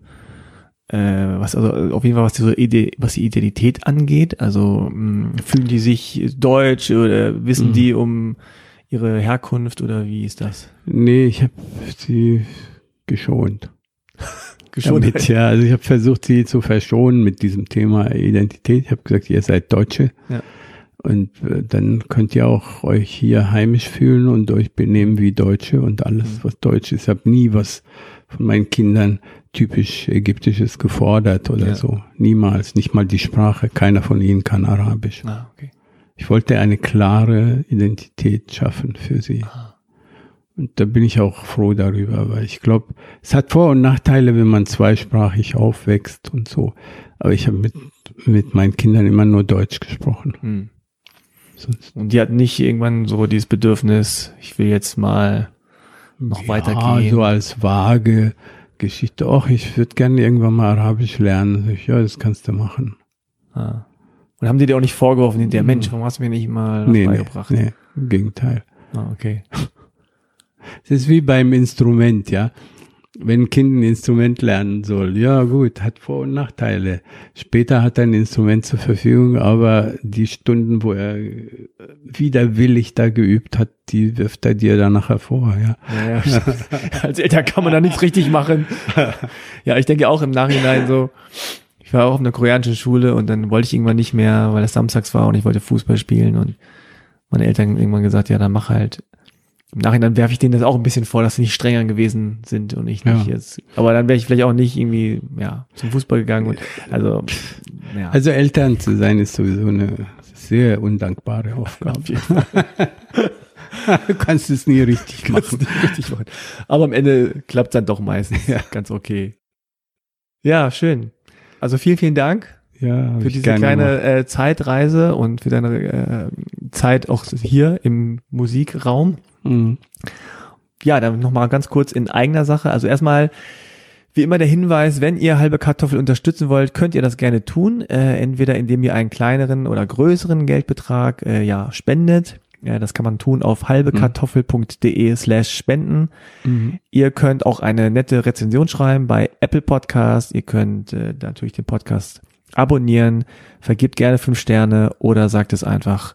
S2: was also auf jeden Fall was die, so Ide was die Identität angeht? Also mh, fühlen die sich deutsch oder wissen
S1: Mhm.
S2: die um ihre Herkunft oder wie ist das?
S1: Nee, ich habe sie geschont.
S2: Geschont.
S1: Damit, ja, also ich habe versucht, sie zu verschonen mit diesem Thema Identität. Ich habe gesagt, ihr seid Deutsche.
S2: Ja.
S1: Und äh, dann könnt ihr auch euch hier heimisch fühlen und euch benehmen wie Deutsche und alles,
S2: Mhm.
S1: was Deutsch ist. Ich habe nie was von meinen Kindern typisch Ägyptisches gefordert oder
S2: Ja.
S1: so. Niemals. Nicht mal die Sprache. Keiner von ihnen kann Arabisch.
S2: Ah, okay.
S1: Ich wollte eine klare Identität schaffen für sie.
S2: Ah.
S1: Und da bin ich auch froh darüber, weil ich glaube, es hat Vor- und Nachteile, wenn man zweisprachig aufwächst und so. Aber ich habe mit, mit meinen Kindern immer nur Deutsch gesprochen.
S2: Hm. Und die hatten nicht irgendwann so dieses Bedürfnis, ich will jetzt mal noch
S1: ja,
S2: weitergehen.
S1: so als vage Geschichte. Och, ich würde gerne irgendwann mal Arabisch lernen. Sag ich, ja, das kannst du machen.
S2: Ah. Und haben die dir auch nicht vorgeworfen, der
S1: Mhm.
S2: Mensch, warum hast du mir nicht mal
S1: Nee, nee,
S2: beigebracht?
S1: nee, im Gegenteil.
S2: Ah, okay.
S1: Es ist wie beim Instrument, ja. Wenn ein Kind ein Instrument lernen soll, ja gut, hat Vor- und Nachteile. Später hat er ein Instrument zur Verfügung, aber die Stunden, wo er äh, widerwillig da geübt hat, die wirft er dir dann nachher vor, ja.
S2: Ja, ja. Als Eltern kann man da nichts richtig machen. ja, ich denke auch im Nachhinein so, ich war auch auf einer koreanischen Schule und dann wollte ich irgendwann nicht mehr, weil es samstags war und ich wollte Fußball spielen und meine Eltern irgendwann gesagt, ja, dann mach halt. Im Nachhinein werfe ich denen das auch ein bisschen vor, dass sie nicht strenger gewesen sind und ich nicht
S1: Ja.
S2: jetzt. Aber dann wäre ich vielleicht auch nicht irgendwie, ja, zum Fußball gegangen und, also, ja.
S1: Also Eltern zu sein ist sowieso eine sehr undankbare Aufgabe. du kannst es nie richtig machen.
S2: richtig machen. Aber am Ende klappt dann doch meistens ganz okay. Ja, schön. Also vielen, vielen Dank
S1: Ja,
S2: für diese kleine äh, Zeitreise und für deine äh, Zeit auch hier im Musikraum.
S1: Mhm.
S2: Ja, dann nochmal ganz kurz in eigener Sache. Also erstmal, wie immer der Hinweis, wenn ihr halbe Kartoffel unterstützen wollt, könnt ihr das gerne tun. Äh, entweder indem ihr einen kleineren oder größeren Geldbetrag äh, ja, spendet. Ja, das kann man tun auf halbekartoffel.de slash spenden.
S1: Mhm.
S2: Ihr könnt auch eine nette Rezension schreiben bei Apple Podcast. Ihr könnt äh, natürlich den Podcast abonnieren, vergibt gerne fünf Sterne oder sagt es einfach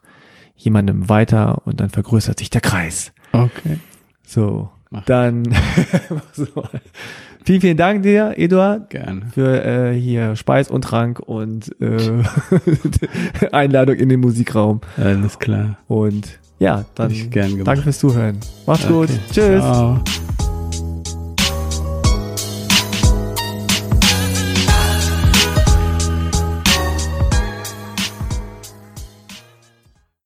S2: jemandem weiter und dann vergrößert sich der Kreis.
S1: Okay.
S2: So,
S1: Mach.
S2: dann so. vielen, vielen Dank dir, Eduard,
S1: Gerne.
S2: für äh, hier Speis und Trank und äh, Einladung in den Musikraum.
S1: Alles klar.
S2: Und ja, dann
S1: ich gern
S2: danke fürs Zuhören. Macht's gut.
S1: Okay.
S2: Tschüss.
S1: Ciao.